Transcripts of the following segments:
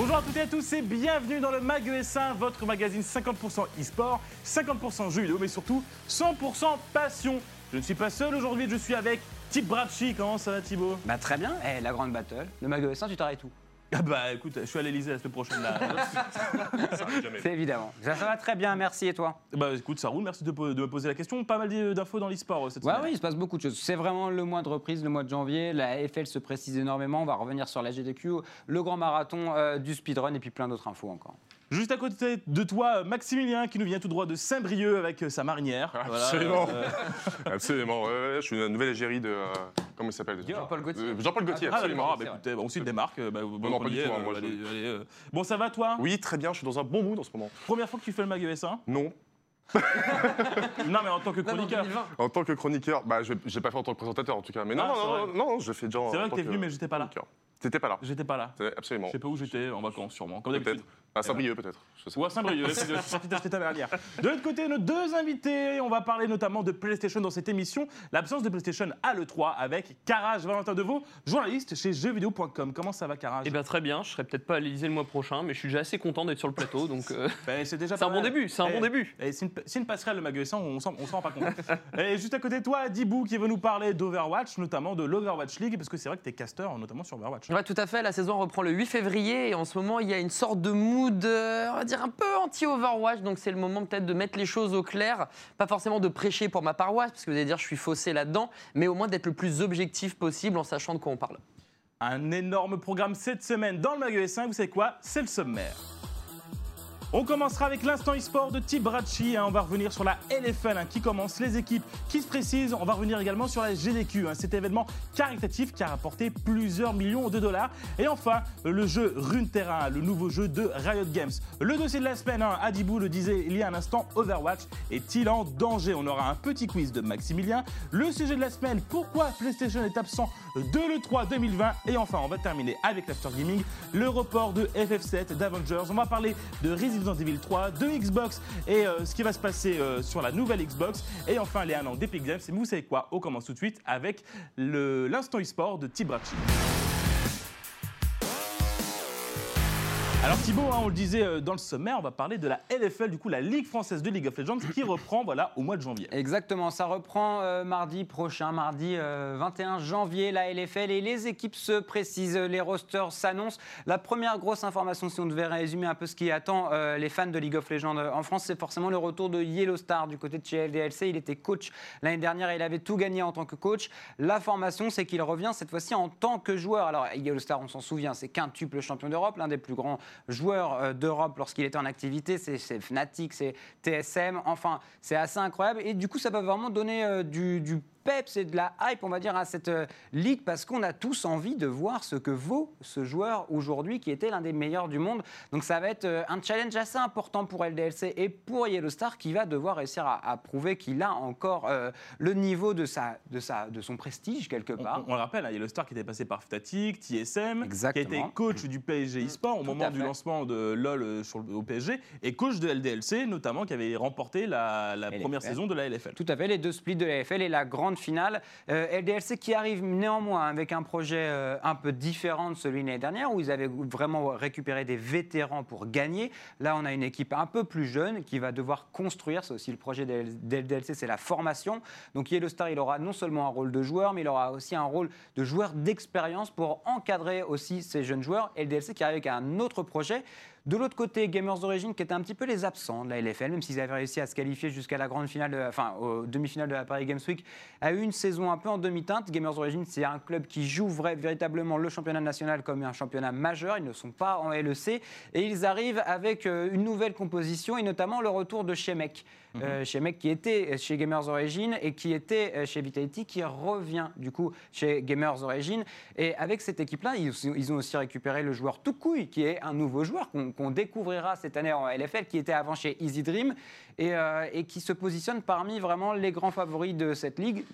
Bonjour à toutes et à tous et bienvenue dans le Mag ES1, votre magazine 50% e-sport, 50% jeux vidéo, mais surtout 100% passion. Je ne suis pas seul aujourd'hui, je suis avec Tip Bracci. Comment ça va Thibaut? Bah très bien, Eh, la grande battle, le Mag ES1, tu t'arrêtes où? Ah bah écoute, je suis à l'Elysée la semaine prochaine là. Ça arrive jamais. C'est évidemment. Ça, ça va très bien, merci et toi? Bah écoute, ça roule, merci de, po- de me poser la question. Pas mal d'infos dans l'e-sport euh, cette Ouais, semaine. oui, il se passe beaucoup de choses. C'est vraiment le mois de reprise, le mois de janvier. La AFL se précise énormément. On va revenir sur la GDQ, le grand marathon euh, du speedrun et puis plein d'autres infos encore. Juste à côté de toi, Maximilien qui nous vient tout droit de Saint-Brieuc avec euh, sa marinière. Voilà, Absolument. euh, Absolument, je suis une nouvelle égérie de. euh, comment il s'appelle déjà Jean-Paul Gaultier. Jean-Paul Gaultier, Ah, absolument. ah, bah, écoutez, bon, démarque. Bah, bon, non, pas on y du est, tout, hein, euh, moi, je- allez, allez, euh. Bon, ça va toi? Oui, très bien, je suis dans un bon mood en ce moment. Première fois que tu fais le Mag ES1 Non. Non, mais en tant que chroniqueur. En tant que chroniqueur, bah, je n'ai pas fait en tant que présentateur en tout cas. Mais non, Ah, c'est non, vrai. non, je fais en C'est vrai que t'es venu, mais j'étais pas là. T'étais pas là, J'étais pas là. absolument. Je sais pas où j'étais, en vacances sûrement, comme d'habitude. À Saint-Brieuc, peut-être. Ou à Saint-Brieuc, dernière. De l'autre côté, nos deux invités, on va parler notamment de PlayStation dans cette émission. L'absence de PlayStation à l'E3 avec Carrage Valentin Deveau, journaliste chez jeuxvideo.com. Comment ça va, Carrage Eh bien très bien, je serai peut-être pas à l'Elysée le mois prochain, mais je suis déjà assez content d'être sur le plateau, donc euh, Ben, C'est déjà c'est un pas bon mal. début, c'est un Eh, bon début. eh, C'est une, passerelle, le Maguessin, on s'en rend pas compte. Et juste à côté de toi, Dibou qui veut nous parler d'Overwatch, notamment de l'Overwatch League, parce que c'est vrai que t'es caster, notamment sur Overwatch. Ouais, tout à fait. La saison reprend le 8 février et en ce moment, il y a une sorte de euh, on va dire, un peu anti-Overwatch. Donc, c'est le moment peut-être de mettre les choses au clair. Pas forcément de prêcher pour ma paroisse, parce que vous allez dire, je suis faussé là-dedans, mais au moins d'être le plus objectif possible en sachant de quoi on parle. Un énorme programme cette semaine dans le Mag ES5, vous savez quoi? C'est le sommaire. On commencera avec l'instant e-sport de Tip Bracci. hein. On va revenir sur la LFL hein, qui commence, les équipes qui se précisent. On va revenir également sur la GDQ, hein, cet événement caritatif qui a rapporté plusieurs millions de dollars. Et enfin, le jeu Runeterra, le nouveau jeu de Riot Games. Le dossier de la semaine, hein, Adibou le disait il y a un instant, Overwatch est-il en danger? On aura un petit quiz de Maximilien. Le sujet de la semaine, pourquoi PlayStation est absent de l'E3 2020 Et enfin, on va terminer avec l'After Gaming, le report de FF7, d'Avengers. On va parler de Resident Evil 3, de Xbox et euh, ce qui va se passer euh, sur la nouvelle Xbox. Et enfin, les 1 an d'Epic Games. Et vous savez quoi? On commence tout de suite avec l'instant e-sport de Tibrachi. Alors Thibaut, hein, on le disait euh, dans le sommaire, on va parler de la LFL, du coup la Ligue française de League of Legends, qui reprend voilà au mois de janvier. Exactement, ça reprend euh, mardi prochain, mardi euh, 21 janvier, la LFL et les équipes se précisent, les rosters s'annoncent. La première grosse information, si on devait résumer un peu ce qui attend euh, les fans de League of Legends euh, en France, c'est forcément le retour de Yellow Star du côté de chez LDLC. Il était coach l'année dernière et il avait tout gagné en tant que coach. La formation, c'est qu'il revient cette fois-ci en tant que joueur. Alors Yellow Star, on s'en souvient, c'est quintuple champion d'Europe, l'un des plus grands joueurs euh, d'Europe lorsqu'il était en activité. C'est Fnatic, c'est TSM. Enfin, c'est assez incroyable. Et du coup, ça va vraiment donner euh, du peps et de la hype, on va dire, à cette euh, ligue parce qu'on a tous envie de voir ce que vaut ce joueur aujourd'hui qui était l'un des meilleurs du monde. Donc ça va être euh, un challenge assez important pour LDLC et pour Yellow Star qui va devoir réussir à, à prouver qu'il a encore euh, le niveau de, sa, de, sa, de son prestige quelque part. on- on le rappelle, hein, il y a le star qui était passé par Fnatic, TSM, Exactement. qui a été coach du PSG eSport au Tout moment du lancement de LoL sur le- au PSG, et coach de LDLC notamment, qui avait remporté la, la LFL. première saison de la LFL. Tout à fait, les deux splits de la FL et la grande finale. Euh, LDLC qui arrive néanmoins avec un projet euh, un peu différent de celui de l'année dernière, où ils avaient vraiment récupéré des vétérans pour gagner. Là, on a une équipe un peu plus jeune qui va devoir construire. C'est aussi le projet de LDLC, c'est la formation. Donc Yellow Star, il aura non seulement un rôle de joueur, mais il aura aussi un rôle de joueur d'expérience pour encadrer aussi ces jeunes joueurs. LDLC qui arrive avec un autre projet. De l'autre côté, Gamers Origin, qui étaient un petit peu les absents de la LFL, même s'ils avaient réussi à se qualifier jusqu'à la grande finale, de- enfin, aux demi-finales de la Paris Games Week, a eu une saison un peu en demi-teinte. Gamers Origin, c'est un club qui joue vrai- véritablement le championnat national comme un championnat majeur. Ils ne sont pas en LEC et ils arrivent avec euh, une nouvelle composition et notamment le retour de Shemek. Euh, Shemek qui était chez Gamers Origin et qui était euh, chez Vitality, qui revient du coup chez Gamers Origin. Et avec cette équipe-là, ils, ils ont aussi récupéré le joueur Tukui, qui est un nouveau joueur qu'on qu'on découvrira cette année en LFL, qui était avant chez Easy Dream et, euh, et qui se positionne parmi vraiment les grands favoris de cette ligue.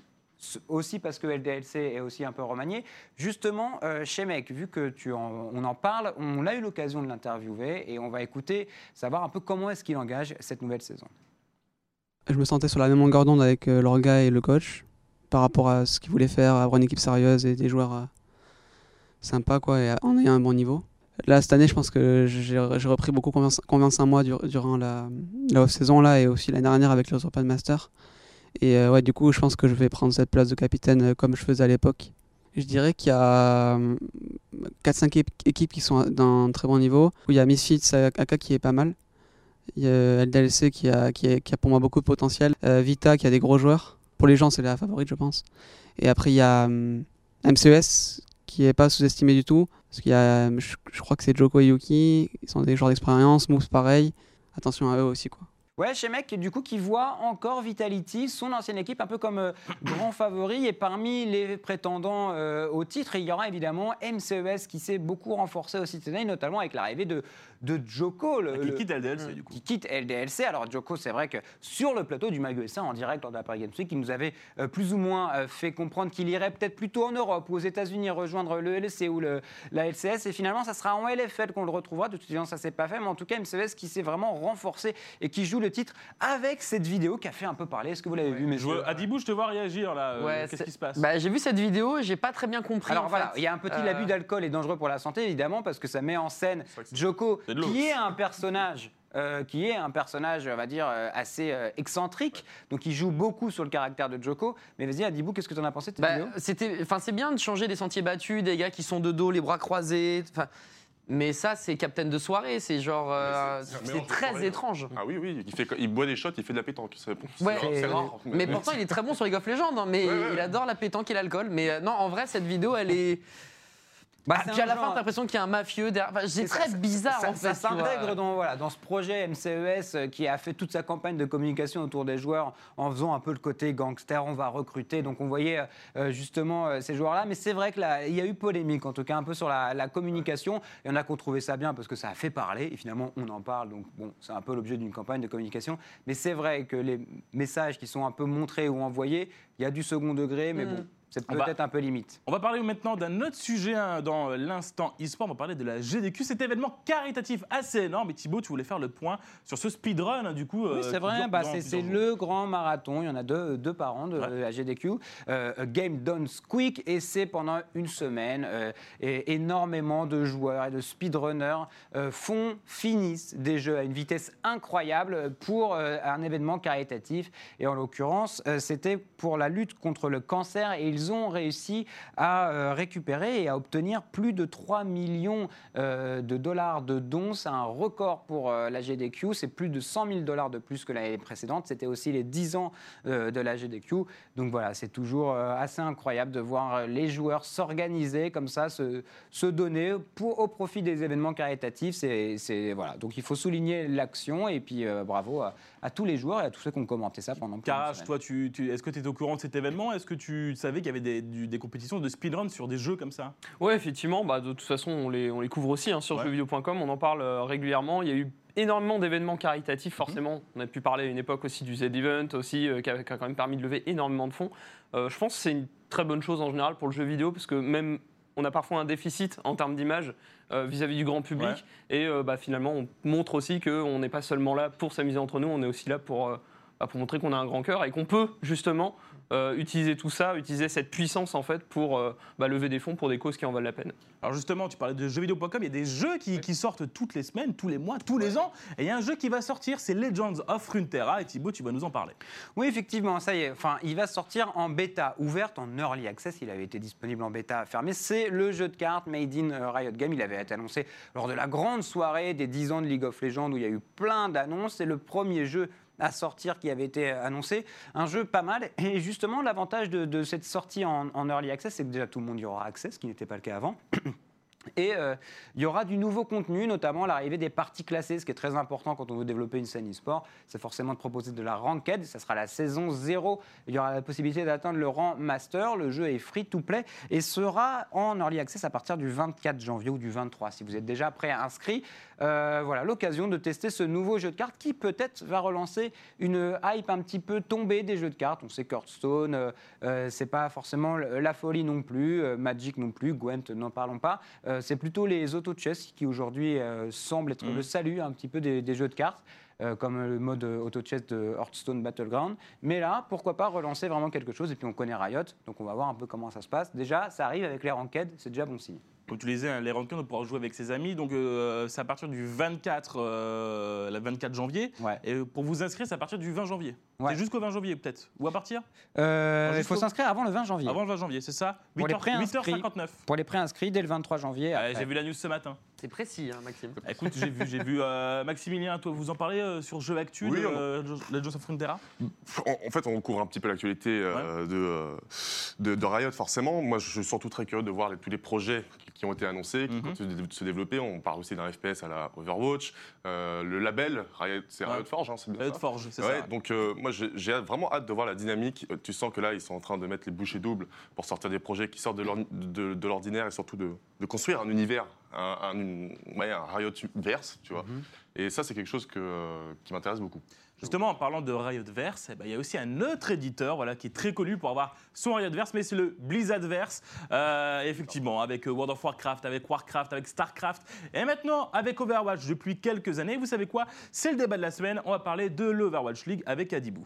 Aussi parce que LDLC est aussi un peu remanié. Justement, euh, Shemek, vu que tu en- on en parle, on a eu l'occasion de l'interviewer et on va écouter, savoir un peu comment est-ce qu'il engage cette nouvelle saison. Je me sentais sur la même longueur d'onde avec euh, l'orga et le coach par rapport à ce qu'ils voulaient faire, avoir une équipe sérieuse et des joueurs sympas quoi, et en ayant un bon niveau. Là, cette année, je pense que j'ai repris beaucoup confiance, confiance en moi dur- durant la, off-saison là et aussi l'année dernière avec les Open Master. Et euh, ouais, du coup, je pense que je vais prendre cette place de capitaine euh, comme je faisais à l'époque. Je dirais qu'il y a 4-5 équipes qui sont d'un très bon niveau. Il y a Misfits AK qui est pas mal. Il y a LDLC qui a, qui, a, pour moi beaucoup de potentiel. Euh, Vita qui a des gros joueurs. Pour les gens, c'est la favorite, je pense. Et après, il y a MCES qui est pas sous-estimé du tout. Parce qu'il y a, je, je crois que c'est Joko et Yuki. Ils sont des joueurs d'expérience. Moves pareil. Attention à eux aussi, quoi. Ouais, chez Mec, du coup, qui voit encore Vitality, son ancienne équipe, un peu comme euh, grand favori. Et parmi les prétendants euh, au titre, il y aura évidemment MCES qui s'est beaucoup renforcé aussi cette année, notamment avec l'arrivée de, de Joko. le- Qui le- quitte LDLC, du coup. qui quitte LDLC. Alors Joko, c'est vrai que sur le plateau du Mag USA en direct lors de la Paris Games Week, il nous avait euh, plus ou moins fait comprendre qu'il irait peut-être plutôt en Europe ou aux États-Unis rejoindre le LEC ou le, la LCS. Et finalement, ça sera en LFL qu'on le retrouvera. De toute façon, ça s'est pas fait, mais en tout cas, MCS qui s'est vraiment renforcé et qui joue le titre avec cette vidéo qui a fait un peu parler. Est-ce que vous l'avez vu, Je messieurs veux- Adibou, je te vois réagir là. euh, Ouais, Qu'est-ce qui se passe? Bah, j'ai vu cette vidéo j'ai pas très bien compris. Alors en voilà, il y a un petit Euh, abus d'alcool et dangereux pour la santé, évidemment, parce que ça met en scène Joko, qui est un personnage. euh, qui est un personnage, on va dire, euh, assez euh, excentrique. Donc, il joue beaucoup sur le caractère de Joko. Mais vas-y, Adibou, qu'est-ce que tu en as pensé de cette Bah, vidéo? c'était, enfin, c'est bien de changer des sentiers battus, des gars qui sont de dos, les bras croisés. Enfin, mais ça, c'est captain de soirée. C'est genre, euh, c'est- c'est un c'est mélange de très soirée. étrange. Ah oui, oui, il, fait, il boit des shots, il fait de la pétanque. C'est Ouais, c'est rare. Mais pourtant, il est très bon sur League of Legends. hein, mais Ouais, ouais, il ouais. adore la pétanque et l'alcool. Mais euh, non, en vrai, cette vidéo, elle est. Bah, Ah, puis à la genre- fin, t'as l'impression qu'il y a un mafieux derrière. Enfin, c'est très ça, bizarre ça, en fait. ça s'intègre dans, voilà, dans ce projet MCES euh, qui a fait toute sa campagne de communication autour des joueurs en faisant un peu le côté gangster, on va recruter. Donc on voyait euh, justement euh, ces joueurs-là. Mais c'est vrai qu'il y a eu polémique, en tout cas un peu sur la, la communication. Il y en a qui ont trouvé ça bien parce que ça a fait parler. Et finalement, on en parle. Donc bon, c'est un peu l'objet d'une campagne de communication. Mais c'est vrai que les messages qui sont un peu montrés ou envoyés, il y a du second degré. Mais Mm. bon, c'est On va- peut-être un peu limite. On va parler maintenant d'un autre sujet hein, dans l'instant e-sport. On va parler de la GDQ, cet événement caritatif assez énorme. Et Thibaut, tu voulais faire le point sur ce speedrun, hein, du coup. Oui, euh, c'est vrai, bah, c'est le grand marathon. Il y en a deux, deux par an de Ouais. la GDQ. Euh, Game Done Quick, et c'est pendant une semaine. euh, et énormément de joueurs et de speedrunners font, finissent des jeux à une vitesse incroyable pour un événement caritatif. Et en l'occurrence, c'était pour la lutte contre le cancer. Et ils ont réussi à euh, récupérer et à obtenir plus de 3 millions euh, de dollars de dons. C'est un record pour euh, la GDQ. C'est plus de 100 000 dollars de plus que l'année précédente. C'était aussi les 10 ans de la GDQ. Donc voilà, c'est toujours assez incroyable de voir les joueurs s'organiser comme ça, se, se donner pour, au profit des événements caritatifs. C'est, voilà. Donc il faut souligner l'action et puis euh, bravo à, à tous les joueurs et à tous ceux qui ont commenté ça pendant semaine. toi, tu, tu- est-ce que tu étais au courant de cet événement? Est-ce que tu savais qu'il y avait des, du- des compétitions de speedrun sur des jeux comme ça Ouais, effectivement, bah, de toute façon, on les, on les couvre aussi hein, sur Ouais. jeuxvideo.com, on en parle euh, régulièrement. Il y a eu énormément d'événements caritatifs, Mhm. forcément. On a pu parler à une époque aussi du Z-Event, aussi, euh, qui, a, qui a quand même permis de lever énormément de fonds. Euh, je pense que c'est une très bonne chose en général pour le jeu vidéo, parce que même on a parfois un déficit en termes d'image euh, vis-à-vis du grand public. Ouais. Et bah, finalement, on montre aussi qu'on n'est pas seulement là pour s'amuser entre nous, on est aussi là pour, pour montrer qu'on a un grand cœur et qu'on peut justement euh, utiliser tout ça, utiliser cette puissance en fait pour euh, bah, lever des fonds pour des causes qui en valent la peine. Alors justement, tu parlais de jeuxvideo.com, il y a des jeux qui, qui sortent toutes les semaines, tous les mois, tous les ans. Et il y a un jeu qui va sortir, c'est Legends of Runeterra. Et Thibaut, tu vas nous en parler. Oui, effectivement, ça y est. Enfin, il va sortir en bêta ouverte, en early access. Il avait été disponible en bêta fermée. C'est le jeu de cartes made in euh, Riot Games. Il avait été annoncé lors de la grande soirée des 10 ans de League of Legends où il y a eu plein d'annonces. C'est le premier jeu à sortir qui avait été annoncé. Un jeu pas mal. Et justement, l'avantage de, cette sortie en, en early access, c'est que déjà tout le monde y aura accès, ce qui n'était pas le cas avant. Et euh, il y aura du nouveau contenu, notamment l'arrivée des parties classées, ce qui est très important quand on veut développer une scène e-sport. C'est forcément de proposer de la ranked. Ça sera la saison 0. Il y aura la possibilité d'atteindre le rang master. Le jeu est free to play et sera en early access à partir du 24 janvier ou du 23. Si vous êtes déjà pré-inscrit, euh, voilà l'occasion de tester ce nouveau jeu de cartes qui peut-être va relancer une hype un petit peu tombée des jeux de cartes. On sait qu'Hearthstone, euh, euh, c'est pas forcément la folie non plus, euh, Magic non plus, Gwent, n'en parlons pas. Euh, c'est plutôt les auto-chess qui aujourd'hui euh, semblent être le salut un petit peu des, des jeux de cartes. euh, comme le mode auto-chess de Hearthstone Battleground. Mais là, pourquoi pas relancer vraiment quelque chose Et puis on connaît Riot, donc on va voir un peu comment ça se passe. Déjà, ça arrive avec les ranked, c'est déjà bon signe. comme tu le disais, hein, les rankings, on pourra jouer avec ses amis. Donc, euh, c'est à partir du 24, euh, la 24 janvier. Ouais. Et pour vous inscrire, c'est à partir du 20 janvier. Ouais. C'est jusqu'au 20 janvier, peut-être Ou à partir Euh, il faut s'inscrire avant le 20 janvier. Avant le 20 janvier, c'est ça Pour les 8h, préinscrits. 8h59. Pour les préinscrits, dès le 23 janvier. J'ai vu la news ce matin. C'est précis, hein, Maxime. Écoute, j'ai vu, j'ai vu euh, Maximilien, toi, vous en parlez euh, sur Jeux Actu, Oui, de, on euh, Legends of Frontera En, en fait, on couvre un petit peu l'actualité euh, de, de, de Riot, forcément. Moi, je suis surtout très curieux de voir les- tous les projets qui, qui ont été annoncés, qui Mhm. continuent de, se développer. On parle aussi d'un FPS à la Overwatch. Euh, le label, Riot, c'est Ouais. Riot Forge, hein, c'est bien Riot ça Forge, c'est Ouais, ça. donc euh, moi j'ai vraiment hâte de voir la dynamique. Euh, Tu sens que là ils sont en train de mettre les bouchées doubles pour sortir des projets qui sortent de l'ordi- de, de l'ordinaire et surtout de, de construire un univers, un, un, ouais, un Riot verse, tu vois. Mhm. Et ça c'est quelque chose que, euh, qui m'intéresse beaucoup. Justement, en parlant de Riotverse, eh ben, il y a aussi un autre éditeur qui est très connu pour avoir son Riotverse, mais c'est le Blizzardverse. Euh, effectivement, avec euh, World of Warcraft, avec Warcraft, avec Starcraft, et maintenant avec Overwatch depuis quelques années. Vous savez quoi? C'est le débat de la semaine. On va parler de l'Overwatch League avec Adibou.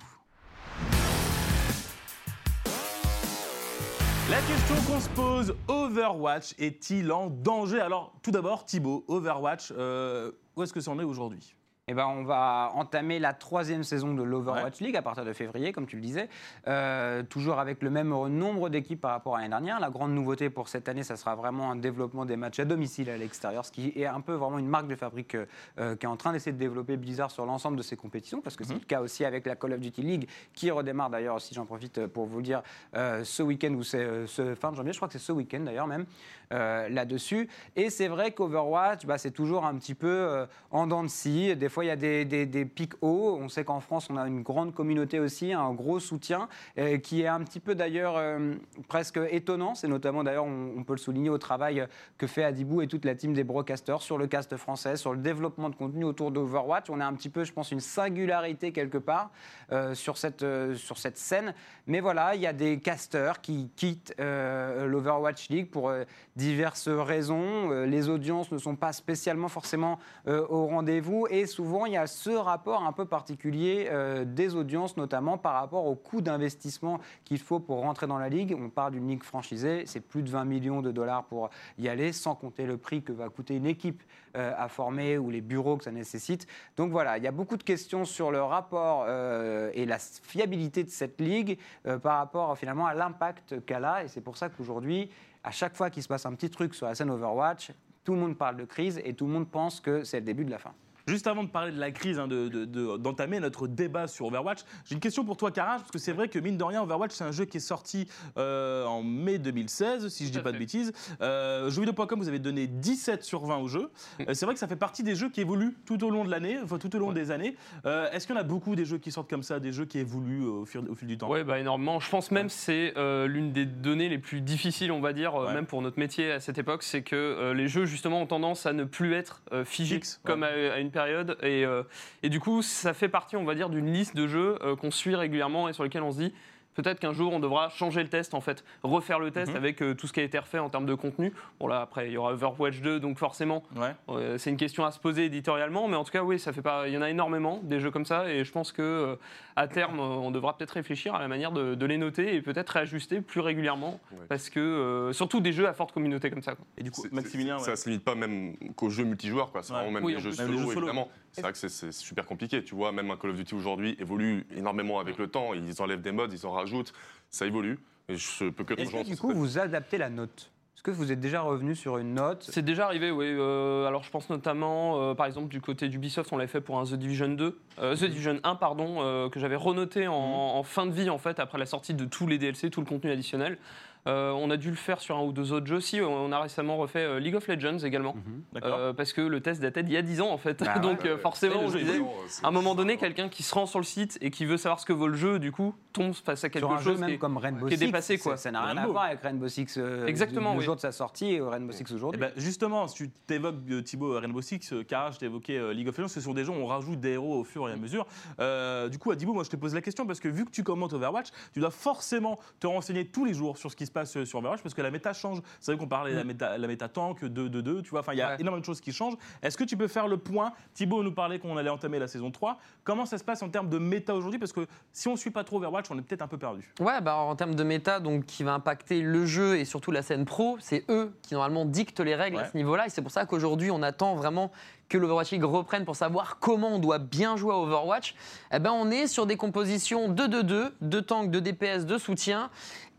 La question qu'on se pose, Overwatch est-il en danger? Alors, tout d'abord, Thibaut, Overwatch, euh, où est-ce que c'en est aujourd'hui? Eh ben, on va entamer la troisième saison de l'Overwatch League à partir de février, comme tu le disais. Euh, toujours avec le même nombre d'équipes par rapport à l'année dernière. La grande nouveauté pour cette année, ça sera vraiment un développement des matchs à domicile à l'extérieur, ce qui est un peu vraiment une marque de fabrique euh, euh, qui est en train d'essayer de développer Blizzard sur l'ensemble de ses compétitions, parce que c'est le cas aussi avec la Call of Duty League, qui redémarre d'ailleurs aussi, j'en profite pour vous le dire, euh, ce week-end ou c'est ce fin de janvier, je crois que c'est ce week-end d'ailleurs même, là-dessus. Et c'est vrai qu'Overwatch, bah, c'est toujours un petit peu en dents de scie. Des fois, il y a des, pics hauts. On sait qu'en France, on a une grande communauté aussi, un gros soutien, euh, qui est un petit peu d'ailleurs euh, presque étonnant. C'est notamment d'ailleurs, on, peut le souligner au travail que fait Adibou et toute la team des broadcasters sur le cast français, sur le développement de contenu autour d'Overwatch. On a un petit peu, je pense, une singularité quelque part euh, sur, cette, sur cette scène. Mais voilà, il y a des casters qui quittent l'Overwatch League pour diverses raisons. Les audiences ne sont pas spécialement forcément au rendez-vous et souvent il y a ce rapport un peu particulier euh, des audiences, notamment par rapport au coût d'investissement qu'il faut pour rentrer dans la ligue. On parle d'une ligue franchisée, c'est plus de 20 millions de dollars pour y aller, sans compter le prix que va coûter une équipe euh, à former ou les bureaux que ça nécessite. Donc voilà, il y a beaucoup de questions sur le rapport euh, et la fiabilité de cette ligue par rapport finalement à l'impact qu'elle a. Et c'est pour ça qu'aujourd'hui, à chaque fois qu'il se passe un petit truc sur la scène Overwatch, tout le monde parle de crise et tout le monde pense que c'est le début de la fin. Juste avant de parler de la crise, hein, de- de- de- d'entamer notre débat sur Overwatch, j'ai une question pour toi, Karaj, parce que c'est vrai que mine de rien, Overwatch, c'est un jeu qui est sorti euh, en mai 2016, si je Tout dis pas de bêtises. Euh, Jeuxvideo.com, vous avez donné 17 sur 20 au jeu. Euh, c'est vrai que ça fait partie des jeux qui évoluent tout au long de l'année, enfin tout au long Ouais. des années. Euh, Est-ce qu'il y en a beaucoup des jeux qui sortent comme ça, des jeux qui évoluent au fil, au fil du temps? Ouais, bah énormément. Je pense même que c'est l'une des données les plus difficiles, on va dire, Ouais. même pour notre métier à cette époque, c'est que les jeux justement ont tendance à ne plus être euh, figés Fixe, comme ouais. à, à une période. Et, euh, et du coup, ça fait partie, on va dire, d'une liste de jeux euh, qu'on suit régulièrement et sur lesquels on se dit. Peut-être qu'un jour on devra changer le test en fait, refaire le test Mhm. avec euh, tout ce qui a été refait en termes de contenu. Bon là après il y aura Overwatch 2 donc forcément Ouais. euh, c'est une question à se poser éditorialement, mais en tout cas, oui, ça fait pas. Il y en a énormément des jeux comme ça, et je pense que euh, à terme, on devra peut-être réfléchir à la manière de, de les noter et peut-être réajuster plus régulièrement, Ouais. parce que euh, surtout des jeux à forte communauté comme ça. quoi. Et du coup, Maximilien, ouais. Ça se limite pas même qu'aux jeux multijoueurs, quoi. C'est Ouais. vraiment même Oui, les en jeux plus. Même solo, les jeux solo. évidemment. C'est vrai que c'est- super compliqué. Tu vois, même un Call of Duty aujourd'hui évolue énormément avec le temps. Ils enlèvent des modes, ils en rajoutent. Ça évolue. Et je peux que Est-ce du coup vous adaptez la note? Est-ce que vous êtes déjà revenu sur une note? C'est déjà arrivé, oui. Euh, alors je pense notamment, euh, par exemple, du côté d'Ubisoft, on l'avait fait pour un The Division 2, euh, The Division 1, pardon, euh, que j'avais renoté en, en fin de vie, en fait, après la sortie de tous les DLC, tout le contenu additionnel. Euh, on a dû le faire sur un ou deux autres jeux aussi. On a récemment refait euh, League of Legends également. Euh, parce que le test datait d'il y a 10 ans en fait. Bah Donc ouais, euh, ouais. forcément, le on disait, à un moment donné, quelqu'un qui se rend sur le site et qui veut savoir ce que vaut le jeu, du coup, tombe face à quelque sur un chose jeu même qui est- comme Rainbow qui est Six, dépassé, quoi. Ça n'a rien à Rainbow. voir avec Rainbow Six euh, Exactement, oui. jour de sa sortie et Rainbow Six Eh aujourd'hui. ben, justement, si tu t'évoques euh, Thibaut Rainbow Six, euh, Kara, je t'ai évoqué euh, League of Legends, ce sont des jeux où on rajoute des héros au fur et à mesure. Euh, du coup, à Thibaut, moi je te pose la question parce que vu que tu commentes Overwatch, tu dois forcément te renseigner tous les jours sur ce qui se se passe euh, sur Overwatch parce que la méta change. C'est vrai qu'on parlait de la méta, la méta tank 2-2-2, tu vois. Enfin, il y a Ouais. énormément de choses qui changent. Est-ce que tu peux faire le point? Thibaut nous parlait qu'on allait entamer la saison 3. Comment ça se passe en termes de méta aujourd'hui? Parce que si on ne suit pas trop Overwatch, on est peut-être un peu perdu. Ouais, bah, en termes de méta, donc, qui va impacter le jeu et surtout la scène pro, c'est eux qui normalement dictent les règles Ouais. à ce niveau-là. Et c'est pour ça qu'aujourd'hui, on attend vraiment que l'Overwatch League reprenne pour savoir comment on doit bien jouer à Overwatch. Eh ben, on est sur des compositions 2-2-2, de tanks, de DPS, de soutien.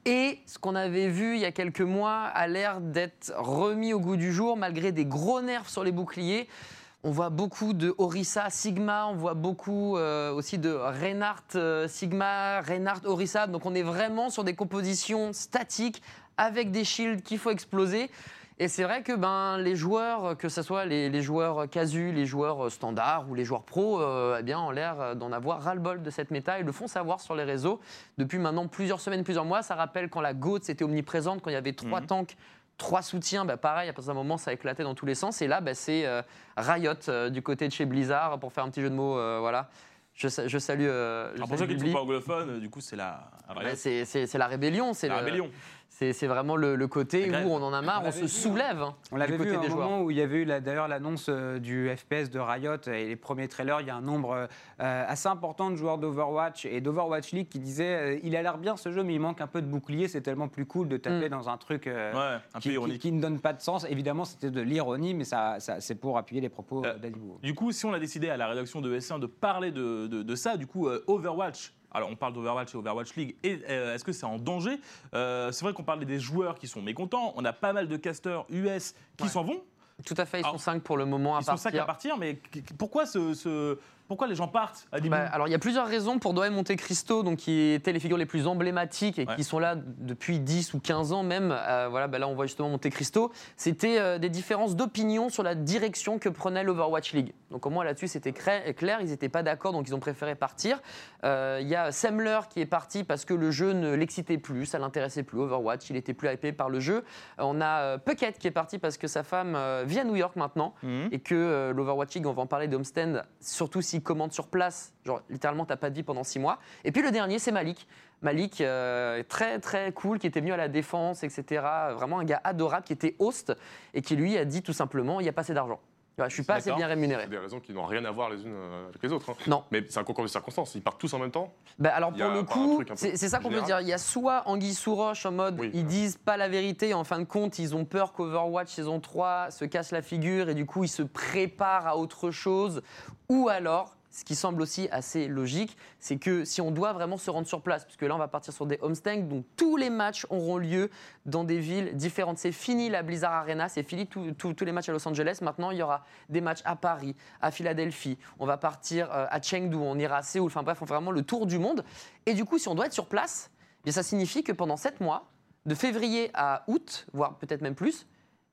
Et ce qu'on avait vu il y a quelques mois a l'air d'être remis au goût du jour malgré des gros nerfs sur les boucliers. On voit beaucoup de Orisa Sigma, on voit beaucoup euh, aussi de Reinhardt euh, Sigma, Reinhardt Orisa. Donc on est vraiment sur des compositions statiques avec des shields qu'il faut exploser. Et c'est vrai que ben, les joueurs, que ce soit les, les joueurs casus, les joueurs standards ou les joueurs pros, euh, eh bien, ont l'air d'en avoir ras-le-bol de cette méta et le font savoir sur les réseaux depuis maintenant plusieurs semaines, plusieurs mois. Ça rappelle quand la GOAT était omniprésente, quand il y avait trois Mhm. tanks, trois soutiens, bah, pareil, à partir d'un moment, ça éclatait dans tous les sens. Et là, bah, c'est euh, Riot euh, du côté de chez Blizzard, pour faire un petit jeu de mots. euh, voilà. Je, sa- je salue. je Alors pour ceux qui ne sont pas anglophones, du coup, c'est la, Bah, c'est la rébellion. C'est la le- rébellion. C'est c'est vraiment le, le côté où on en a marre, On se vu, soulève. hein, On du l'avait côté vu à un des joueurs. moment où il y avait eu la- d'ailleurs l'annonce euh, du FPS de Riot et les premiers trailers. Il y a un nombre euh, assez important de joueurs d'Overwatch et d'Overwatch League qui disaient euh, il a l'air bien ce jeu, mais il manque un peu de bouclier. C'est tellement plus cool de taper Mm. dans un truc euh, Ouais, un qui, qui- ironique. qui ne donne pas de sens. Évidemment, c'était de l'ironie, mais ça, ça- c'est pour appuyer les propos d'Adibou. Du coup, si on a décidé à la rédaction de S1 de parler de, de- de ça, du coup, euh, Overwatch. Alors, on parle d'Overwatch et Overwatch League. Et euh, est-ce que c'est en danger? Euh, C'est vrai qu'on parlait des joueurs qui sont mécontents. On a pas mal de casteurs US qui Ouais. s'en vont. Tout à fait, ils sont 5 pour le moment à Ils sont partir. cinq à partir. Mais qu- qu- pourquoi, ce, ce- pourquoi les gens partent à Bah, alors il y a plusieurs raisons pour Doha et Monte Cristo, donc qui étaient les figures les plus emblématiques et Ouais. qui sont là depuis 10 ou 15 ans même. Euh, voilà, bah là on voit justement Monte Cristo. C'était euh, des différences d'opinion sur la direction que prenait l'Overwatch League. Donc au moins là-dessus c'était clair, ils n'étaient pas d'accord, donc ils ont préféré partir. Euh, Il y a Semler qui est parti parce que le jeu ne l'excitait plus, ça l'intéressait plus. Overwatch, il était plus hypé par le jeu. On a Puckett qui est parti parce que sa femme vit à New York maintenant Mhm. et que l'Overwatch League, on va en parler de Homestand, surtout commande sur place, genre littéralement t'as pas de vie pendant six mois. Et puis le dernier, c'est Malik. Malik, euh, très très cool, qui était venu à la défense, etc. Vraiment un gars adorable qui était host et qui lui a dit tout simplement il n'y a pas assez d'argent. Je suis pas assez bien rémunéré. Des raisons qui n'ont rien à voir les unes euh, avec les autres. hein. Non. Mais c'est un concours de circonstances. Ils partent tous en même temps. Bah alors pour le coup, c'est ça qu'on peut dire. Il y a soit Anguille sous roche en mode Oui, ils voilà. disent pas la vérité et en fin de compte ils ont peur qu'Overwatch saison 3 se casse la figure et du coup ils se préparent à autre chose. Ou alors, ce qui semble aussi assez logique, c'est que si on doit vraiment se rendre sur place, puisque là on va partir sur des homestangs, donc tous les matchs auront lieu dans des villes différentes. C'est fini la Blizzard Arena, c'est fini tous- les matchs à Los Angeles. Maintenant il y aura des matchs à Paris, à Philadelphie, on va partir euh, à Chengdu, on ira à Séoul, enfin bref, on fait vraiment le tour du monde. Et du coup, si on doit être sur place, eh ça signifie que pendant 7 mois, de février à août, voire peut-être même plus,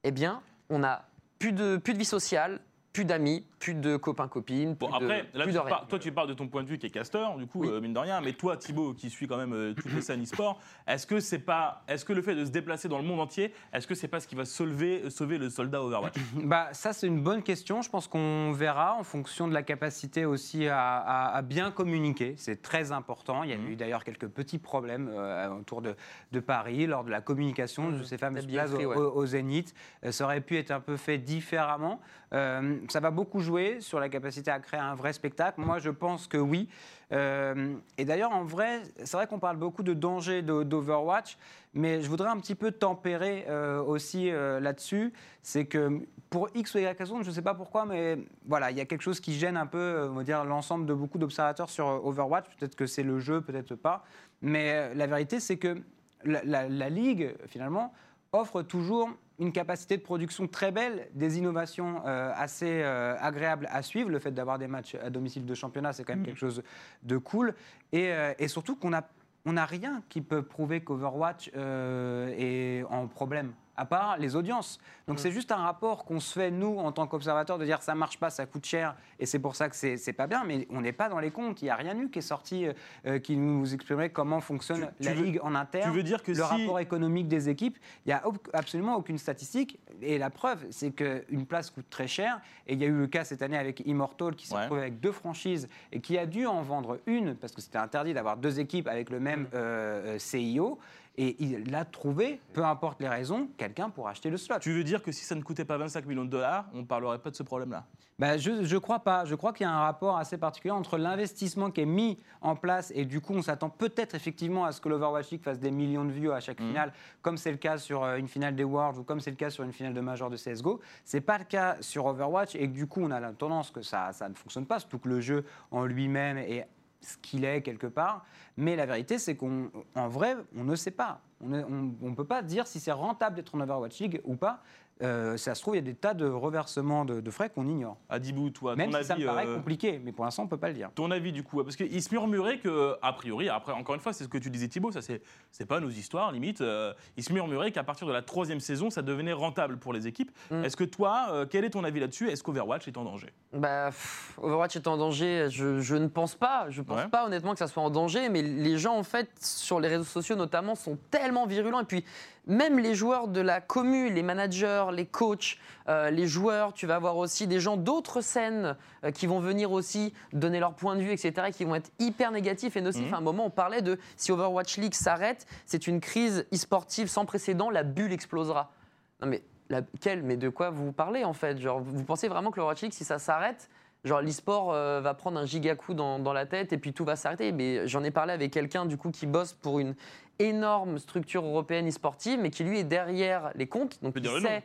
eh bien, on n'a plus de, plus de vie sociale, plus d'amis, plus de copains-copines, Bon, après, de, là, tu parles- toi, tu parles de ton point de vue qui est casteur, du coup, Oui. euh, mine de rien. Mais toi, Thibaut, qui suit quand même euh, toutes les scènes e-sport, est-ce que c'est pas, est-ce que le fait de se déplacer dans le monde entier, est-ce que c'est pas ce qui va sauver, sauver le soldat Overwatch? Bah, ça, c'est une bonne question. Je pense qu'on verra en fonction de la capacité aussi à, à- à bien communiquer. C'est très important. Il y a Mhm. eu d'ailleurs quelques petits problèmes euh, autour de, de Paris lors de la communication de ces fameuses places au, ouais. au- au Zénith. Euh, ça aurait pu être un peu fait différemment. Euh, ça va beaucoup jouer sur la capacité à créer un vrai spectacle. Moi, je pense que oui. Euh, et d'ailleurs, en vrai, c'est vrai qu'on parle beaucoup de danger d'Overwatch, mais je voudrais un petit peu tempérer euh, aussi euh, là-dessus. C'est que pour X ou Y raison, je ne sais pas pourquoi, mais voilà, il y a quelque chose qui gêne un peu, on va dire, l'ensemble de beaucoup d'observateurs sur Overwatch. Peut-être que c'est le jeu, peut-être pas. Mais la vérité, c'est que la- la ligue, finalement, offre toujours une capacité de production très belle, des innovations euh, assez euh, agréables à suivre. Le fait d'avoir des matchs à domicile de championnat, c'est quand même quelque chose de cool. Et, euh, et surtout qu'on a on n'a rien qui peut prouver qu'Overwatch est en problème, à part les audiences. Donc c'est juste un rapport qu'on se fait, nous, en tant qu'observateurs, de dire ça marche pas, ça coûte cher, et c'est pour ça que c'est pas bien, mais on n'est pas dans les comptes. Il n'y a rien eu qui est sorti euh, qui nous exprimerait comment fonctionne Tu- tu la veux- Ligue en interne. Tu veux dire que le si rapport économique des équipes, il n'y a absolument aucune statistique. Et la preuve, c'est qu'une place coûte très cher. Et il y a eu le cas cette année avec Immortal qui s'est Ouais. retrouvé avec deux franchises et qui a dû en vendre une parce que c'était interdit d'avoir deux équipes avec le même Mm. euh, euh, CIO. Et il a trouvé, peu importe les raisons, quelqu'un pour acheter le slot. Tu veux dire que si ça ne coûtait pas 25 millions de dollars, on ne parlerait pas de ce problème-là? Bah, je ne crois pas. Je crois qu'il y a un rapport assez particulier entre l'investissement qui est mis en place et du coup on s'attend peut-être effectivement à ce que l'Overwatch League fasse des millions de vues à chaque Mhm. finale, comme c'est le cas sur euh, une finale des Worlds ou comme c'est le cas sur une finale de Major de CSGO. C'est pas le cas sur Overwatch et que du coup on a la tendance que ça, ça ne fonctionne pas, surtout que le jeu en lui-même est ce qu'il est quelque part. Mais la vérité, c'est qu'en vrai, on ne sait pas. On ne peut pas dire si c'est rentable d'être en Overwatch League ou pas. Euh, ça se trouve, il y a des tas de reversements de, de frais qu'on ignore. Adibou, toi, Même ton si ça me paraît euh, compliqué, mais pour l'instant, on ne peut pas le dire. Ton avis du coup Parce qu'il se murmurait que, a priori, après, encore une fois, c'est ce que tu disais Thibaut, ça c'est c'est pas nos histoires, limite. euh, il se murmurait qu'à partir de la troisième saison, ça devenait rentable pour les équipes. Mm. Est-ce que toi, euh, quel est ton avis là-dessus? Est-ce qu'Overwatch est en danger? Bah, pff, Overwatch est en danger, je, je ne pense pas. Je pense Ouais. pas honnêtement que ça soit en danger, mais les gens en fait sur les réseaux sociaux notamment sont tellement virulents et puis même les joueurs de la commu, les managers, les coachs, euh, les joueurs, tu vas avoir aussi des gens d'autres scènes euh, qui vont venir aussi donner leur point de vue, etc., qui vont être hyper négatifs et nocifs. Mhm. À un moment, on parlait de si Overwatch League s'arrête, c'est une crise e-sportive sans précédent, la bulle explosera. Non mais laquelle Mais de quoi vous parlez en fait? Genre, vous pensez vraiment que l'Overwatch League, si ça s'arrête, genre l'e-sport euh, va prendre un giga coup dans, dans la tête et puis tout va s'arrêter? Mais j'en ai parlé avec quelqu'un du coup qui bosse pour une énorme structure européenne e-sportive, mais qui lui est derrière les comptes, donc il sait.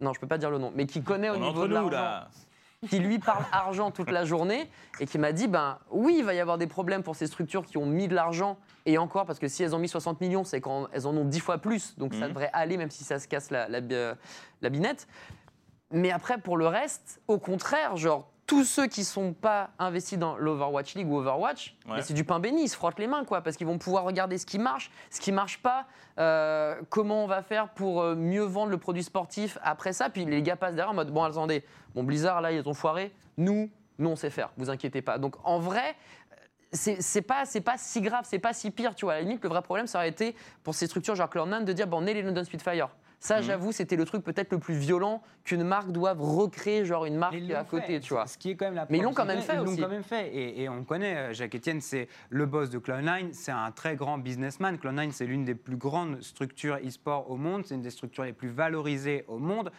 Non, je peux pas dire le nom, mais qui connaît au On niveau de l'argent qui lui parle argent toute la journée et qui m'a dit ben oui, il va y avoir des problèmes pour ces structures qui ont mis de l'argent et encore parce que si elles ont mis 60 millions, c'est qu'elles en ont 10 fois plus, donc ça Mhm. devrait aller même si ça se casse la, la, bi- la binette. Mais après pour le reste, au contraire, genre tous ceux qui sont pas investis dans l'Overwatch League ou Overwatch, Ouais. c'est du pain béni, ils se frottent les mains quoi, parce qu'ils vont pouvoir regarder ce qui marche, ce qui marche pas, euh, comment on va faire pour euh, mieux vendre le produit sportif après ça. Puis les gars passent derrière en mode bon attendez, bon Blizzard là ils ont foiré, nous, nous on sait faire, vous inquiétez pas. Donc en vrai. C'est pas, c'est pas si grave, c'est pas si pire, tu vois. À la limite, le vrai problème, ça aurait été pour ces structures genre Cloud9 de dire bon, on est les London Spitfire. Ça, Mhm. j'avoue, c'était le truc peut-être le plus violent qu'une marque doive recréer, genre une marque à côté, fait. tu vois. Ce qui est quand même la Mais ils l'ont quand même fait Ils aussi. l'ont quand même fait. Et, et on connaît, euh, Jacques Etienne, c'est le boss de Cloud9. C'est un très grand businessman. Cloud9, c'est l'une des plus grandes structures e-sport au monde. C'est une des structures les plus valorisées au monde.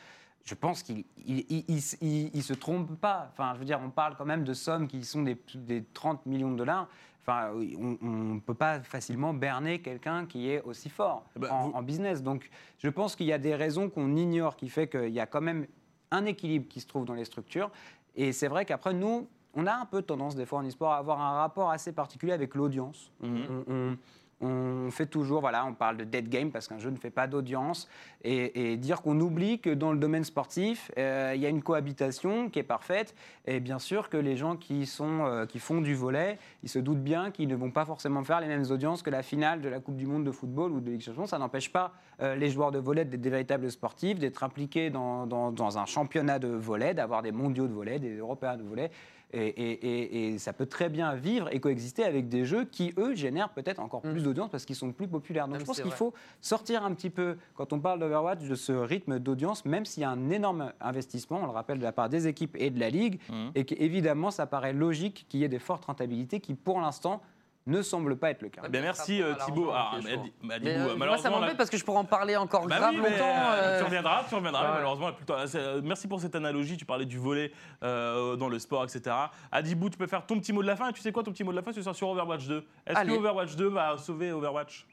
Je pense qu'il il, il- il- il- il se trompe pas. Enfin, je veux dire, on parle quand même de sommes qui sont des, des 30 millions de dollars. Enfin, on ne peut pas facilement berner quelqu'un qui est aussi fort Eh ben, en, vous- en business. Donc, je pense qu'il y a des raisons qu'on ignore qui fait qu'il y a quand même un équilibre qui se trouve dans les structures. Et c'est vrai qu'après, nous, on a un peu tendance, des fois, en e-sport, à avoir un rapport assez particulier avec l'audience. Mhm. on, on- on fait toujours, voilà, on parle de dead game parce qu'un jeu ne fait pas d'audience. Et, dire qu'on oublie que dans le domaine sportif, euh, il y a une cohabitation qui est parfaite. Et bien sûr que les gens qui, sont, euh, qui font du volet, ils se doutent bien qu'ils ne vont pas forcément faire les mêmes audiences que la finale de la Coupe du Monde de football ou de Ligue. Ça n'empêche pas euh, les joueurs de volet d'être des véritables sportifs, d'être impliqués dans, dans- dans un championnat de volet, d'avoir des mondiaux de volet, des européens de volet. Et, et- et- et ça peut très bien vivre et coexister avec des jeux qui, eux, génèrent peut-être encore Mm. plus d'audience parce qu'ils sont plus populaires. Donc Même je pense qu'il faut sortir un petit peu, quand on parle d'Overwatch, de ce rythme d'audience, même s'il y a un énorme investissement, on le rappelle, de la part des équipes et de la Ligue, Mhm. et qu'évidemment, ça paraît logique qu'il y ait des fortes rentabilités qui, pour l'instant, ne semblent pas être le cas. Eh bien, merci euh, Thibaut. l'argent, Ah, Adibou, euh, moi, ça m'embête la- parce que je pourrais en parler encore Bah grave oui, longtemps. euh, euh, Tu reviendras, tu reviendras. ouais. Malheureusement, plutôt, merci pour cette analogie. Tu parlais du volet euh, dans le sport, etc. Adibou, tu peux faire ton petit mot de la fin. Et tu sais quoi, ton petit mot de la fin, ce sera sur Overwatch 2. Est-ce que. Overwatch 2 va sauver Overwatch?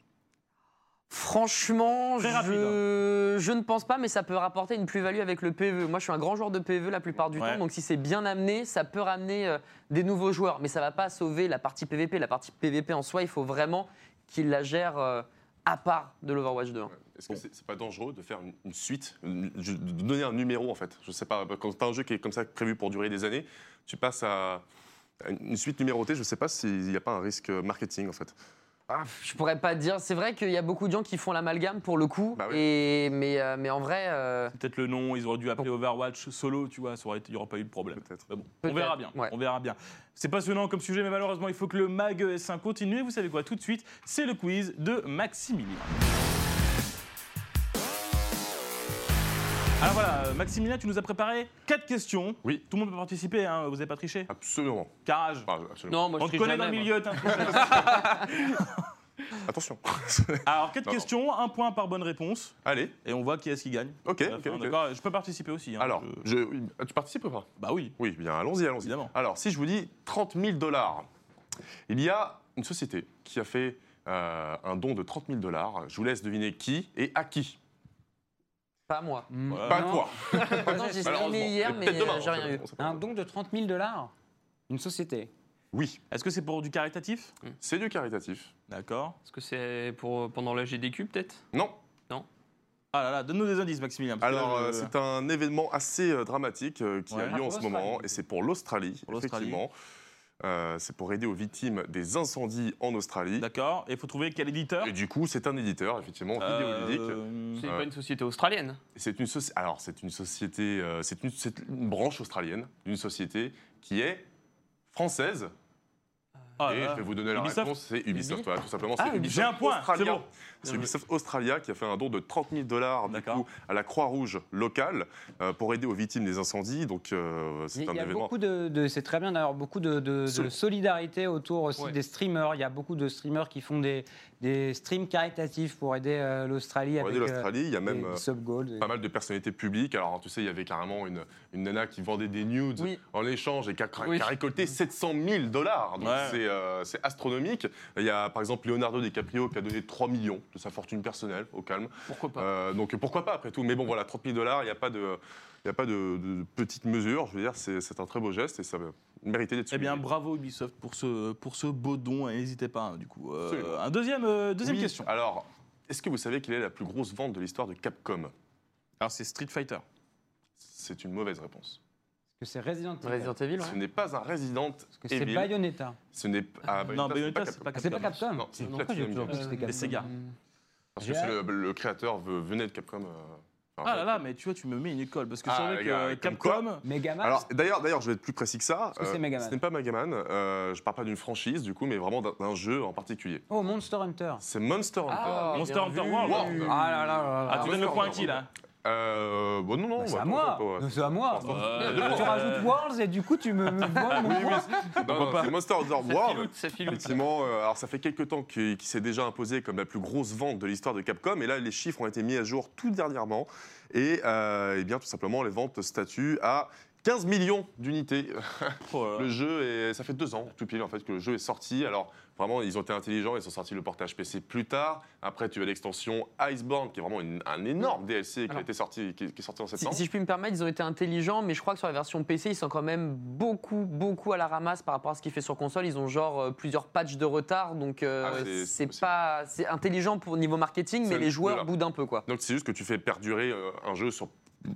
Franchement, hein. je... je ne pense pas, mais ça peut rapporter une plus-value avec le PvE. Moi, je suis un grand joueur de PvE la plupart du Ouais. temps, donc si c'est bien amené, ça peut ramener euh, des nouveaux joueurs. Mais ça va pas sauver la partie PvP. La partie PvP en soi, il faut vraiment qu'il la gère euh, à part de l'Overwatch 2. hein. Est-ce que c'est c'est pas dangereux de faire une, une suite, une- de donner un numéro en fait? Je sais pas, quand tu as un jeu qui est comme ça prévu pour durer des années, tu passes à à une suite numérotée, je sais pas s'il n'y a pas un risque marketing en fait. Ah, je pourrais pas dire. C'est vrai qu'il y a beaucoup de gens qui font l'amalgame pour le coup, Bah oui. et, mais, euh, mais en vrai, euh, Peut-être le nom, ils auraient dû appeler Overwatch solo, tu vois, ça aurait été- il n'y aurait pas eu de problème. Peut-être. On verra bien. ouais. On verra bien. C'est passionnant comme sujet, mais malheureusement, il faut que le MAG S1 continue. Et vous savez quoi Tout de suite, c'est le quiz de Maximilien. Alors voilà, euh, Maximilien, tu nous as préparé quatre questions. Oui. Tout le monde peut participer, hein, vous n'avez pas triché Absolument. Carrage. Ah, absolument. Non, moi On je te triche connaît dans le moi. milieu, un tricheur. Attention. Alors, quatre Non, non. questions, un point par bonne réponse, Allez, et on voit qui est-ce qui gagne. ok, à la ok, fin, ok. D'accord Je peux participer aussi. hein, Alors, je- je... tu participes ou pas? Bah oui, Oui, bien, allons-y, allons-y. évidemment. Alors, si je vous dis 30 000 dollars, il y a une société qui a fait euh, un don de 30 000 dollars. Je vous laisse deviner qui et à qui. Pas moi. Voilà. Pas non. toi. Pourtant, j'ai Malheureusement. hier, mais peut-être demain, euh, j'ai on rien eu. on sait pas. Un don de 30 000 dollars Une société. Oui, Est-ce que c'est pour du caritatif? C'est du caritatif. D'accord. Est-ce que c'est pour pendant la GDQ peut-être? Non. Ah là là, donne-nous des indices, Maximilien. parce que Alors, là, euh, je- c'est un événement assez euh, dramatique euh, qui Ouais. a lieu Ah, en pour ce l'Australie. moment, et c'est pour l'Australie, Pour l'Australie. effectivement. Euh, c'est pour aider aux victimes des incendies en Australie. D'accord. Et il faut trouver quel éditeur? Et du coup, c'est un éditeur, effectivement, vidéoludique. Euh, C'est Euh, pas une société australienne? C'est une soci- Alors, c'est une société, euh, c'est une, c'est une branche australienne d'une société qui est française. Ah et là je vais vous donner la Ubisoft réponse, c'est Ubisoft, voilà, tout simplement. Ah, c'est Ubisoft j'ai un point, c'est Australia. bon. C'est Ubisoft Australia qui a fait un don de 30 000 dollars du D'accord. coup, à la Croix-Rouge locale euh, pour aider aux victimes des incendies. Donc, euh, Il c'est y un a événement. beaucoup de, de- c'est très bien d'avoir beaucoup de, de- de Sol- solidarité autour aussi Ouais. des streamers. Il y a beaucoup de streamers qui font des, des streams caritatifs pour aider euh, l'Australie Pour aider l'Australie, il y a des, même des euh, pas mal de personnalités publiques. Alors, tu sais, il y avait carrément une, une nana qui vendait des nudes Oui. en échange et qui a, Oui. qui a récolté 700 000 dollars. Donc, Ouais. c'est euh, c'est astronomique. Il y a, par exemple, Leonardo DiCaprio qui a donné 3 millions de sa fortune personnelle, au calme. Pourquoi pas Euh, donc, pourquoi pas, après tout. Mais bon, voilà, 30 000 dollars, il n'y a pas de... Il n'y a pas de, de petite mesure, je veux dire, c'est c'est un très beau geste et ça méritait d'être Eh bien, bravo Ubisoft pour ce, pour ce beau don. et N'hésitez pas, hein, du coup. Euh, un deuxième, euh, deuxième Oui, question. Alors, est-ce que vous savez quelle est la plus grosse vente de l'histoire de Capcom? Alors, c'est Street Fighter. C'est une mauvaise réponse. Est-ce que c'est Resident Evil? Resident Evil, ouais. Ce n'est pas un Resident que c'est Evil. Bayonetta? Ce n'est pas. ah, non, Bayonetta, c'est pas Ah, C'est pas Capcom. Capcom Non, c'est Platinum Capcom Sega. Parce que c'est le, le créateur ve- venait de Capcom. euh, Ah là là, mais tu vois, tu me mets une école. Parce que Ah, c'est vrai les que Capcom. Megaman Alors d'ailleurs, d'ailleurs, je vais être plus précis que ça. Est-ce que c'est Megaman Ce n'est pas Megaman. Euh, je parle pas d'une franchise du coup, mais vraiment d'un- jeu en particulier. Oh, Monster Hunter C'est Monster Hunter. Ah, Monster bien Hunter. World. World. Ah là là là là Ah, tu donnes le Monster point à qui là Euh, bon, non, non. Bah, C'est bah, à pas- moi. C'est à moi. Tu rajoutes Worlds et du coup tu me, me point Non, non, c'est Monster Hunter Ça World. filoute, ça filoute. Effectivement, euh, alors ça fait quelques temps qu'il s'est déjà imposé comme la plus grosse vente de l'histoire de Capcom, et là les chiffres ont été mis à jour tout dernièrement, et, euh, eh bien tout simplement les ventes statuent à 15 millions d'unités. Oh. Le jeu, est, ça fait deux ans tout pile en fait que le jeu est sorti. Alors vraiment, ils ont été intelligents, ils ont sorti le portage PC plus tard. Après, tu as l'extension Iceborne, qui est vraiment une- un énorme DLC qui a été sorti, qui, qui est sorti en Si, septembre. si je puis me permettre, ils ont été intelligents, mais je crois que sur la version PC, ils sont quand même beaucoup, beaucoup à la ramasse par rapport à ce qu'ils fait sur console. Ils ont genre euh, plusieurs patchs de retard, donc euh, Ah, c'est- pas, c'est intelligent pour niveau marketing, mais les joueurs voilà. boudent un peu quoi. Donc c'est juste que tu fais perdurer euh, un jeu sur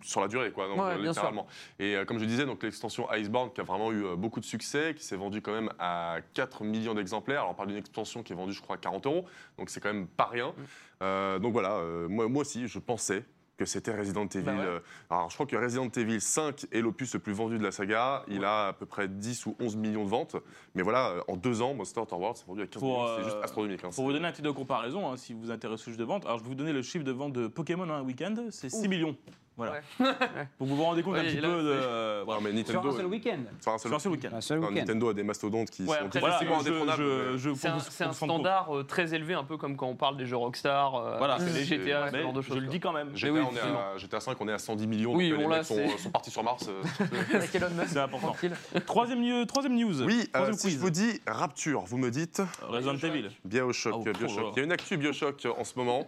sur la durée, quoi, donc, Ouais, euh, littéralement. Et euh, comme je disais, donc l'extension Iceborne qui a vraiment eu euh, beaucoup de succès, qui s'est vendue quand même à 4 millions d'exemplaires. Alors on parle d'une extension qui est vendue, je crois, à 40 euros, donc c'est quand même pas rien. Mm. Euh, donc voilà, moi, moi aussi, je pensais que c'était Resident Evil. Bah ouais. Alors je crois que Resident Evil 5 est l'opus le plus vendu de la saga. Il a à peu près 10 ou 11 millions de ventes. Mais voilà, en deux ans, Monster Hunter World s'est vendu à 15 Pour, millions. C'est juste astronomique. hein. Pour vous donner un titre de comparaison, hein, si vous vous intéressez au jeu de vente, alors je vais vous donner le chiffre de vente de Pokémon en un week-end, c'est 6 millions. Voilà. Pour que vous vous rendez compte un petit là, peu de. c'est- euh, voilà. Non, mais Sur Nintendo, un seul week-end sur un seul- Sur un seul week-end. Un seul Non, week-end Nintendo a des mastodontes qui Ouais, sont après, difficilement je, indétrônables. je, je, C'est un, c'est un standard euh, très élevé, un peu comme quand on parle des jeux Rockstar, euh, Voilà. les GTA, ce Mais genre de choses. je le dis quand même. GTA, oui, on est à, GTA 5, on est à 110 millions. Oui, donc bon, les mecs sont, c'est- sont partis sur Mars. euh, Avec Elon Musk. C'est important. Tranquille. Troisième, news- troisième news. Oui, euh, Troisième si je vous dis Rapture, vous me dites Resident Evil. Bioshock. Ah, oh, Bioshock. oh là. Il y a une actu Bioshock en ce moment.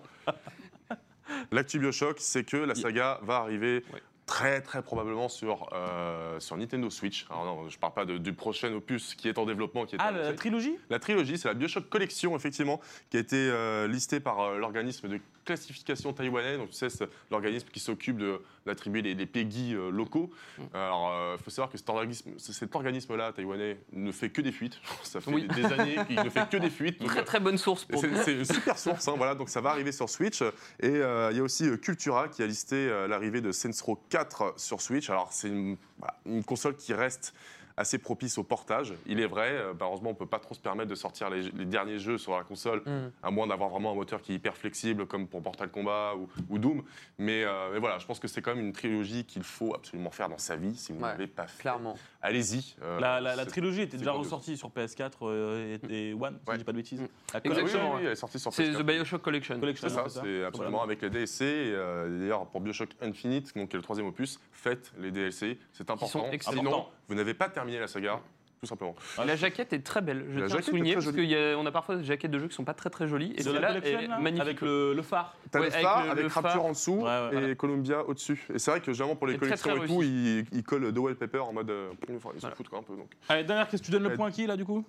L'actu Bioshock, c'est que la saga va arriver Ouais. très très probablement sur, euh, sur Nintendo Switch. Alors non, je parle pas de- du prochain opus qui est en développement, qui est Ah, annoncé. la trilogie? La trilogie, c'est la Bioshock Collection, effectivement, qui a été euh, listée par euh, l'organisme de classification taïwanais. Donc, tu sais, c'est l'organisme qui s'occupe d'attribuer les, les PEGI euh, locaux. Alors, il faut savoir que cet organisme- c- cet organisme-là, taïwanais, ne fait que des fuites. Ça fait Oui. des années qu'il ne fait que des fuites. Donc, Très très bonne source pour c'est c'est une super source, hein, voilà, donc ça va arriver sur Switch. Et euh, il y a aussi euh, Cultura qui a listé euh, l'arrivée de Saints Row 4 sur Switch. Alors c'est une, voilà, une console qui reste assez propice au portage. Il est vrai, euh, malheureusement on ne peut pas trop se permettre de sortir les, les derniers jeux sur la console, Mm. à moins d'avoir vraiment un moteur qui est hyper flexible comme pour Portal Combat ou, ou Doom. Mais, euh, mais voilà, je pense que c'est quand même une trilogie qu'il faut absolument faire dans sa vie si vous ne Ouais, l'avez pas fait. Clairement. Allez-y. euh, La, la- la c'est- trilogie était c'est déjà ressortie sur PS4 euh, et, et One, si Ouais. je dis pas de bêtises. Mm. La Ah Exactement, oui, oui, elle est sortie sur C'est PS4. The Bioshock Collection. collection, C'est ça, c'est ça. c'est absolument Voilà. avec les DLC. euh, D'ailleurs, pour Bioshock Infinite, donc qui est le troisième opus, faites les DLC, c'est important. excellents. Sinon, vous n'avez pas terminé la saga, tout simplement. Ah, La jaquette est très belle, je La tiens à souligner, parce qu'on a parfois des jaquettes de jeux qui sont pas très très jolies, et celle-là est là, magnifique. avec le, le phare. T'as Ouais, le avec phare le- avec, le Rapture phare. en dessous Ouais, ouais, et voilà. Columbia au-dessus. Et c'est vrai que généralement pour les Et collections et tout, ils, ils collent deux wallpapers en mode. euh, ils s'en Voilà. foutent quoi, un peu. Donc. Allez, dernière question, tu donnes le point à qui là du coup?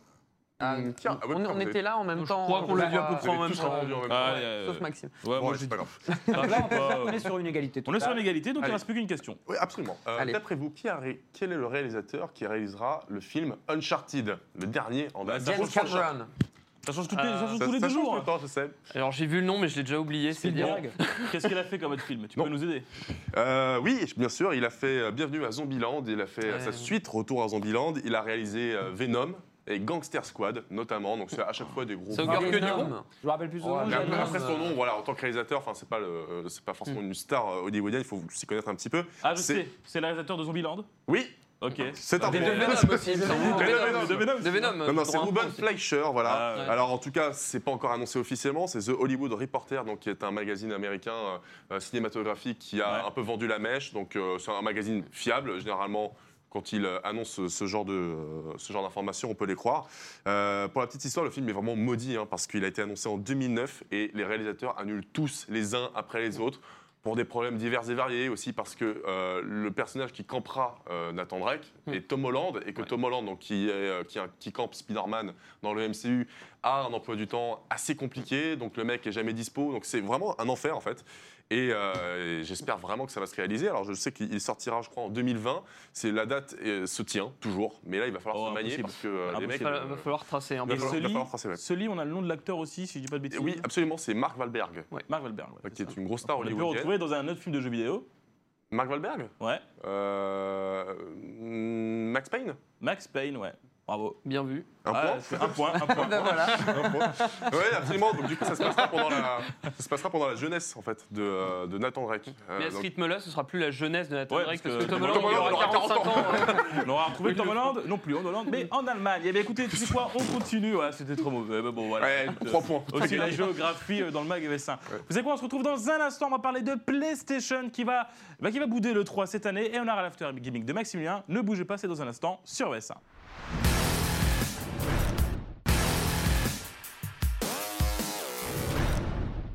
Ah, tiens, ah on, était là en même Je temps. crois qu'on l'a dit à peu euh, près en même temps. Ah, Ouais, euh, Sauf Maxime. Ouais, moi c'est j'ai pas grave. Donc là, on, euh, est sur une égalité. On est sur une égalité, donc il Allez. reste plus qu'une question. Oui, absolument. Euh. D'après vous, qui a ré- quel est le réalisateur qui réalisera le film Uncharted, le dernier en date James Cameron. Ça change, toutes les- ça change Ça- tous les ça deux change jours. tout le temps, je sais. Alors j'ai vu le nom, mais je l'ai déjà oublié, c'est. Spielberg. Qu'est-ce qu'il a fait comme autre film? Tu Non. peux nous aider Euh, oui, bien sûr, il a fait euh, Bienvenue à Zombieland, il a fait euh, Ouais. sa suite Retour à Zombieland, il a réalisé euh, Venom et Gangster Squad notamment, donc c'est à chaque fois des gros. C'est que du. Je me rappelle plus son Oh, nom. Mais après, son nom, voilà, en tant que réalisateur, enfin c'est pas le, euh, c'est pas forcément une star euh, hollywoodienne, il faut s'y connaître un petit peu. Ah, je C'est- sais, c'est le réalisateur de Zombieland Oui, Ok. c'est un Des bon- Venom aussi, me semble. Venom, Venom. De Venom. De. Non, non, c'est Ruben aussi. Fleischer, voilà. Ah, ouais. Alors en tout cas, c'est pas encore annoncé officiellement, c'est The Hollywood Reporter, donc qui est un magazine américain euh, euh, cinématographique qui a Ouais. un peu vendu la mèche. Donc euh, c'est un magazine fiable, généralement. Quand il euh, annonce ce, genre de euh, ce genre d'informations, on peut les croire. Euh, pour la petite histoire, le film est vraiment maudit hein, parce qu'il a été annoncé en 2009 et les réalisateurs annulent tous les uns après les autres pour des problèmes divers et variés aussi parce que euh, le personnage qui campera euh, Nathan Drake Mm. est Tom Holland et que Tom Holland donc qui est qui, qui campe Spider-Man dans le MCU a un emploi du temps assez compliqué donc le mec est jamais dispo donc c'est vraiment un enfer en fait et, euh, et j'espère vraiment que ça va se réaliser alors je sais qu'il sortira je crois en 2020 c'est la date euh, se tient toujours mais là il va falloir Oh, se manier parce que euh, les mecs Il va, va falloir tracer un il va peu. falloir- ce va lit- falloir tracer, ouais. Ce lit, on a le nom de l'acteur aussi, si je dis pas de bêtises. oui absolument c'est Mark Wahlberg Mark Wahlberg. ouais, qui est une grosse star On l'a pu hollywoodienne retrouver dans un autre film de jeux vidéo. Mark Wahlberg? Ouais. Euh, Max Payne? Max Payne, ouais. Bravo. Bien vu. Un Ah, point c'est un point, un point. Ben voilà. Oui, absolument. Donc, du coup, ça se passera pendant la, ça se passera pendant la jeunesse, en fait, de, euh, de Nathan Drake. Euh, Mais à ce donc- rythme-là, ce sera plus la jeunesse de Nathan Ouais, Drake, parce que que Tom Holland, il Holland aura aura 45 ans. On aura retrouvé Tom Holland, non plus en Hollande, mais en Allemagne. Eh bien écoutez, tu sais quoi, on continue. Ouais, c'était trop mauvais. Mais bon, voilà. Ouais, Écoute, trois points. Aussi la géographie euh, dans le mag S1. Vous savez quoi, on se retrouve dans un instant. On va parler de PlayStation qui va, bah, qui va bouder le 3 cette année. Et on aura l'after gimmick de Maximilien. Ne bougez pas, c'est dans un instant sur S1.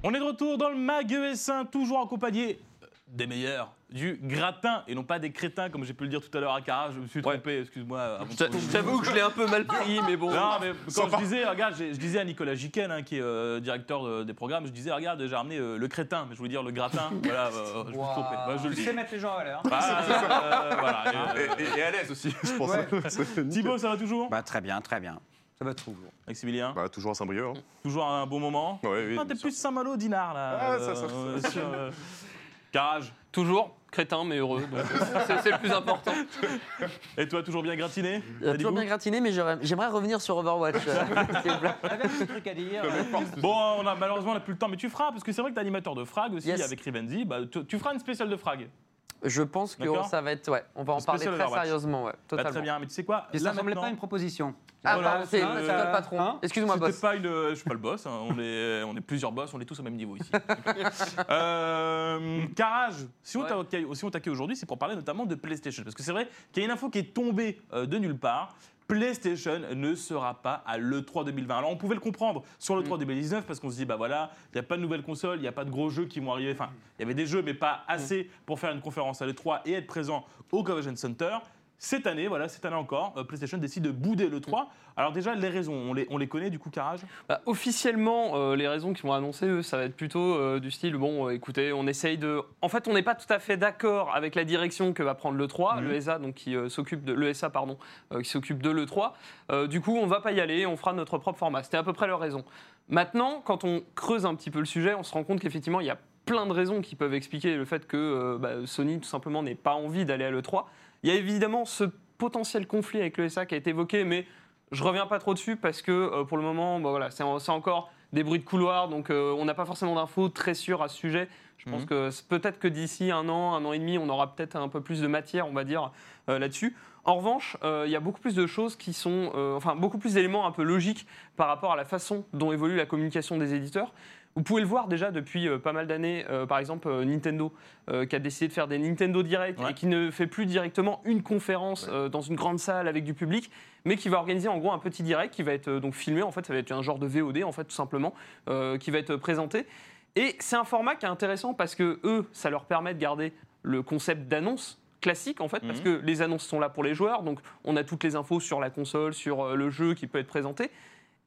On est de retour dans le mag ES1, toujours accompagné des meilleurs, du gratin et non pas des crétins, comme j'ai pu le dire tout à l'heure à Cara. Je me suis trompé, excuse-moi. Je t'a- je t'avoue que je l'ai un peu mal pris, mais bon. non, mais quand je disais, regarde, je disais à Nicolas Jiquel, hein, qui est euh, directeur de- des programmes, je disais, regarde, j'ai ramené euh, le crétin, mais je voulais dire le gratin. voilà, euh, je me suis trompé. Bah, je le Tu dis. sais mettre les gens à valeur. Bah, euh, voilà, et, Et, euh, et- et à l'aise aussi, je pense. C'est- Thibaut, ça va toujours? Bah, très bien, très bien. Ça va toujours. Maximilien, Bah, toujours à Saint-Brieuc. hein. toujours un bon moment Ouais, oui, Ah, T'es plus Saint-Malo, Dinard, là. Ah, ça, ça, euh, ça. sur, euh, Garage. Toujours crétin, mais heureux. donc c'est- le plus important. Et toi, toujours bien gratiné? Euh, toujours bien gratiné, mais j'aimerais revenir sur Overwatch. euh, truc à dire. Bon, on a, malheureusement, on n'a plus le temps, mais tu feras, parce que c'est vrai que t'es animateur de Frag aussi, Yes. avec Rivenzi. Bah, tu, tu feras une spéciale de Frag. Je pense que D'accord. ça va être. Ouais, on va en parler très Overwatch. sérieusement. Ouais, Bah, totalement. très bien, mais tu sais quoi Et ça Là, ressemblait maintenant- pas une proposition. Ah, Voilà, pardon, c'est c'est, c'est euh, toi le patron. hein Excuse-moi, C'était boss. pas une. Je suis pas le boss, hein, on, est, on est plusieurs boss, on est tous au même niveau ici. euh, Carrage, si on Ouais. t'a accueilli- si on t'accueille aujourd'hui, c'est pour parler notamment de PlayStation. Parce que c'est vrai qu'il y a une info qui est tombée euh, de nulle part. PlayStation ne sera pas à l'E3 2020. Alors on pouvait le comprendre sur Mm. l'E3 2019 parce qu'on se dit, bah voilà, il n'y a pas de nouvelles consoles, il n'y a pas de gros jeux qui vont arriver. Enfin, il y avait des jeux, mais pas Mm. assez pour faire une conférence à l'E3 et être présent au Convention Center. Cette année, voilà, cette année encore, euh, PlayStation décide de bouder le 3. Alors déjà, les raisons, on les, on les connaît du coup, Carrage Bah, officiellement, euh, les raisons qui vont annoncer, eux, ça va être plutôt euh, du style bon, euh, écoutez, on essaye de. En fait, on n'est pas tout à fait d'accord avec la direction que va prendre le 3, Mhm. le ESA, donc qui s'occupe de l'ESA, pardon, qui s'occupe de le 3. Euh, du coup, on va pas y aller, on fera notre propre format. C'était à peu près leur raison. Maintenant, quand on creuse un petit peu le sujet, on se rend compte qu'effectivement, il y a plein de raisons qui peuvent expliquer le fait que bah, Sony, tout simplement, n'ait pas envie d'aller à l'E3. Il y a évidemment ce potentiel conflit avec l'ESA qui a été évoqué, mais je reviens pas trop dessus parce que euh, pour le moment, bah, voilà, c'est en- c'est encore des bruits de couloir, donc euh, on n'a pas forcément d'infos très sûres à ce sujet. Je pense Mhm. que peut-être que d'ici un an, un an et demi, on aura peut-être un peu plus de matière, on va dire, euh, là-dessus. En revanche, euh, il y a beaucoup plus de choses qui sont, enfin beaucoup plus d'éléments un peu logiques par rapport à la façon dont évolue la communication des éditeurs. Vous pouvez le voir déjà depuis euh, pas mal d'années, euh, par exemple euh, Nintendo, euh, qui a décidé de faire des Nintendo Direct Ouais. et qui ne fait plus directement une conférence dans une grande salle avec du public, mais qui va organiser en gros un petit direct qui va être donc filmé. En fait, ça va être un genre de VOD en fait tout simplement, qui va être présenté. Et c'est un format qui est intéressant parce que eux, ça leur permet de garder le concept d'annonce classique en fait parce Mhm. que les annonces sont là pour les joueurs donc on a toutes les infos sur la console sur le jeu qui peut être présenté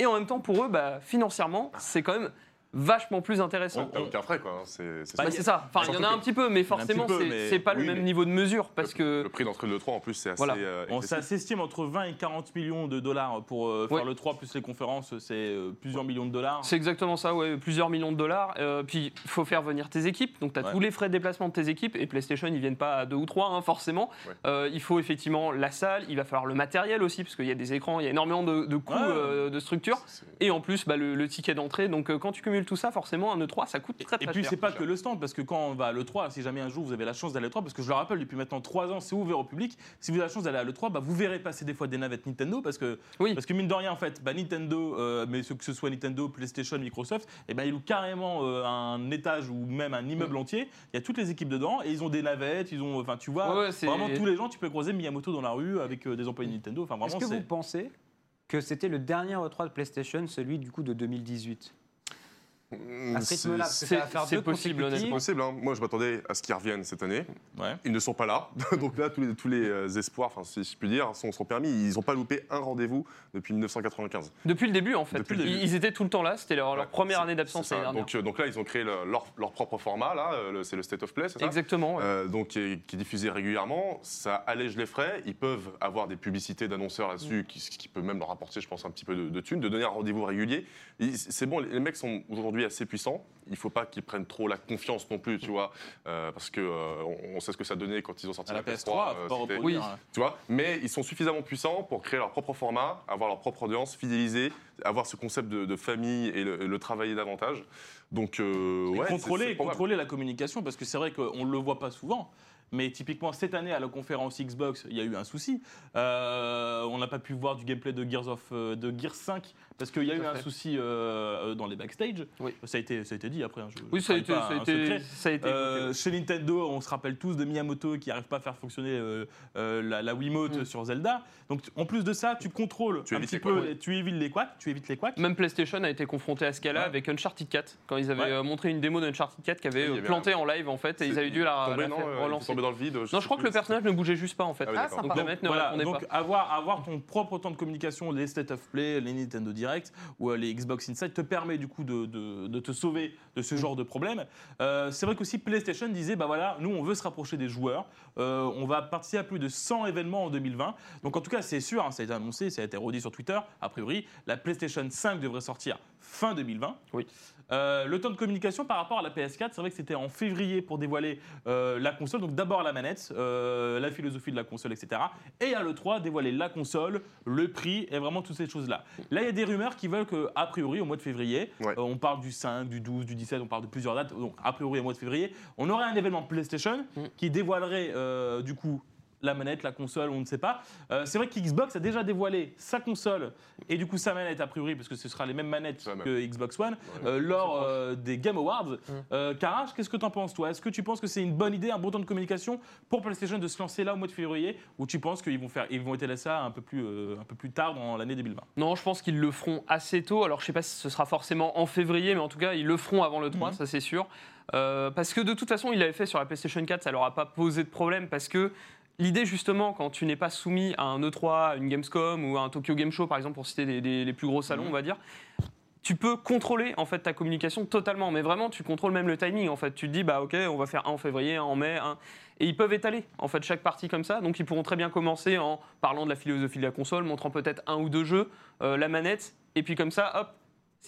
et en même temps pour eux bah, financièrement c'est quand même vachement plus intéressant Ouais, T'as aucun frais, quoi. hein, C'est Bah, ça. C'est ça enfin il y en a un petit peu mais forcément c'est pas le même niveau de mesure parce Le- que Le prix d'entrée de l'E3, en plus, c'est assez. Voilà. euh, Bon, ça excessif. s'estime entre 20 et 40 millions de dollars pour euh, faire Ouais. le 3 plus les conférences, c'est euh, plusieurs millions de dollars. C'est exactement ça, ouais, plusieurs millions de dollars. Euh, puis il faut faire venir tes équipes, donc tu as Ouais. tous les frais de déplacement de tes équipes, et PlayStation, ils viennent pas à deux ou trois, hein, forcément. Ouais. Euh, il faut effectivement la salle, il va falloir le matériel aussi, parce qu'il y a des écrans, il y a énormément de, de coûts Ouais. euh, de structure, et en plus bah, le, le ticket d'entrée. Donc quand tu cumules tout ça, forcément, un E3, ça coûte très Et très puis cher. c'est pas que le stand, parce que quand on va à l'E3, si jamais un jour vous avez la chance d'aller à l'E3, parce que je le rappelle, depuis maintenant 3 ans, c'est ouvert au public, si vous avez la chance d'aller à l'E3, bah, vous verrez passer des fois des navettes Nintendo, parce que, Oui. parce que mine de rien, en fait, bah, Nintendo, euh, mais que ce soit Nintendo, PlayStation, Microsoft, et ben ils louent carrément euh, un étage ou même un immeuble entier, il y a toutes les équipes dedans, et ils ont des navettes, ils ont, enfin tu vois, Ouais, ouais, c'est- vraiment tous les gens, tu peux croiser Miyamoto dans la rue avec euh, des employés Nintendo, enfin Est-ce vraiment que vous pensez que c'était le dernier E3 de PlayStation, celui du coup de 2018 Mm, À ce rythme-là, parce que c'est- ça va faire c'est deux possible, consécutifs. C'est possible, hein. moi je m'attendais à ce qu'ils reviennent cette année. Ouais. Ils ne sont pas là, donc là tous les, tous les euh, espoirs, enfin si je puis dire, sont, sont permis. Ils n'ont pas loupé un rendez-vous depuis 1995. Depuis le début, en fait. Depuis le Ils, début. ils étaient tout le temps là, c'était leur, leur Ouais, première c'est- année d'absence c'est l'année ça. dernière. donc, euh, donc là ils ont créé le- leur, leur propre format, là, euh, le- c'est le State of Play, c'est ça? Exactement. ouais. Euh, donc, qui est, qui est diffusé régulièrement, ça allège les frais. Ils peuvent avoir des publicités d'annonceurs là-dessus, qui, qui peut même leur rapporter, je pense, un petit peu de, de thunes, de donner un rendez-vous régulier. C'est bon, les mecs sont aujourd'hui assez puissants. Il ne faut pas qu'ils prennent trop la confiance non plus, tu vois, euh, parce que euh, on, on sait ce que ça donnait quand ils ont sorti À la la PS3, PS3. faut euh, Oui. tu vois, mais ils sont suffisamment puissants pour créer leur propre format, avoir leur propre audience, fidéliser, avoir ce concept de, de famille et le, le travailler davantage. Donc, euh, ouais, contrôler, probable. contrôler la communication, parce que c'est vrai qu'on ne le voit pas souvent. Mais typiquement, cette année, à la conférence Xbox, il y a eu un souci. Euh, on n'a pas pu voir du gameplay de Gears, of, de Gears 5 parce qu'il y a eu un fait. souci euh, dans les backstage. Oui. Ça, a été, ça a été dit après. hein, je- Oui, ça a été, ça a été, secret. ça a été Euh, chez Nintendo, on se rappelle tous de Miyamoto qui n'arrive pas à faire fonctionner euh, euh, la, la Wiimote Mm. sur Zelda. Donc, en plus de ça, tu contrôles Tu un évites petit les peu, tu évites les couacs, tu évites les couacs. Même PlayStation a été confronté à ce cas-là Ouais. avec Uncharted 4, quand ils avaient Ouais. euh, montré une démo d'Uncharted 4 qui avait euh, planté en live en fait, et ils avaient dû la, Tombé, la non, euh, relancer. dans le vide. Non, je crois que le personnage ne bougeait juste pas en fait. Ah. Donc avoir ton propre temps de communication, les State of Play, les Nintendo Direct ou euh, les Xbox Inside te permet du coup de, de- de te sauver de Mm. ce genre de problème. Euh, c'est vrai qu'aussi PlayStation disait, bah voilà, nous on veut se rapprocher des joueurs, Euh, on va participer à plus de 100 événements en 2020. Donc en tout cas c'est sûr, hein, ça a été annoncé, ça a été redit sur Twitter, a priori, la PlayStation 5 devrait sortir fin 2020. Oui. Euh, le temps de communication par rapport à la PS4, c'est vrai que c'était en février pour dévoiler euh, la console. Donc d'abord la manette, euh, la philosophie de la console, etc. Et à l'E3, dévoiler la console, le prix et vraiment toutes ces choses-là. Là, il y a des rumeurs qui veulent que, a priori, au mois de février, Ouais. on parle du 5, du 12, du 17, on parle de plusieurs dates. Donc a priori, au mois de février, on aurait un événement PlayStation Mm. qui dévoilerait du coup la manette, la console, on ne sait pas. Euh, c'est vrai qu'Xbox a déjà dévoilé sa console et du coup sa manette a priori, parce que ce sera les mêmes manettes C'est la même. que Xbox One, euh, lors euh, des Game Awards. Euh, Karash, qu'est-ce que tu en penses toi? Est-ce que tu penses que c'est une bonne idée, un bon temps de communication pour PlayStation de se lancer là au mois de février? Ou tu penses qu'ils vont faire, ils vont étaler ça un peu plus, euh, un peu plus tard dans l'année 2020 Non, je pense qu'ils le feront assez tôt. Alors, je sais pas si ce sera forcément en février, mais en tout cas, ils le feront avant le 3, Mhm. ça c'est sûr. Euh, parce que de toute façon, ils l'avaient fait sur la PlayStation 4, ça leur a pas posé de problème parce que l'idée justement, quand tu n'es pas soumis à un E3, à une Gamescom ou à un Tokyo Game Show, par exemple, pour citer des- des- les plus gros salons, Mhm. on va dire. Tu peux contrôler en fait ta communication totalement, mais vraiment tu contrôles même le timing. En fait, tu te dis bah ok, on va faire un en février, un en mai, un... et ils peuvent étaler en fait chaque partie comme ça. Donc ils pourront très bien commencer en parlant de la philosophie de la console, montrant peut-être un ou deux jeux, euh, la manette, et puis comme ça, hop,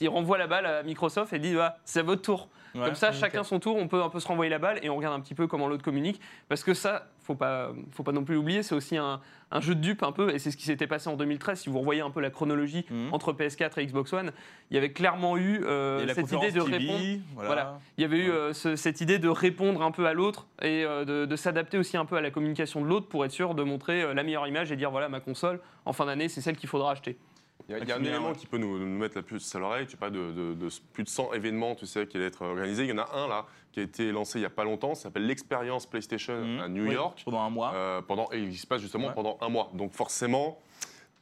il renvoie la balle à Microsoft et dit bah, c'est à votre tour. Ouais. Comme ça, chacun son tour, on peut un peu se renvoyer la balle et on regarde un petit peu comment l'autre communique. Parce que ça, faut pas, faut pas non plus l'oublier, c'est aussi un, un jeu de dupe un peu, et c'est ce qui s'était passé en 2013. Si vous revoyez un peu la chronologie Mhm. entre PS4 et Xbox One, il y avait clairement eu euh, cette idée de TV, répondre. Voilà. Voilà. Il y avait eu euh, ce- cette idée de répondre un peu à l'autre et euh, de, de s'adapter aussi un peu à la communication de l'autre pour être sûr de montrer euh, la meilleure image et dire voilà ma console en fin d'année c'est celle qu'il faudra acheter. Il y a, il y a un élément qui peut nous, nous mettre la puce à l'oreille. Tu parles de, de- de plus de 100 événements, tu sais, qui allaient être organisés. Il y en a un là qui a été lancé il n'y a pas longtemps. Ça s'appelle l'expérience PlayStation Mhm. à New Oui, York. Pendant un mois. Euh, pendant, et il se passe justement Ouais. pendant un mois. Donc forcément,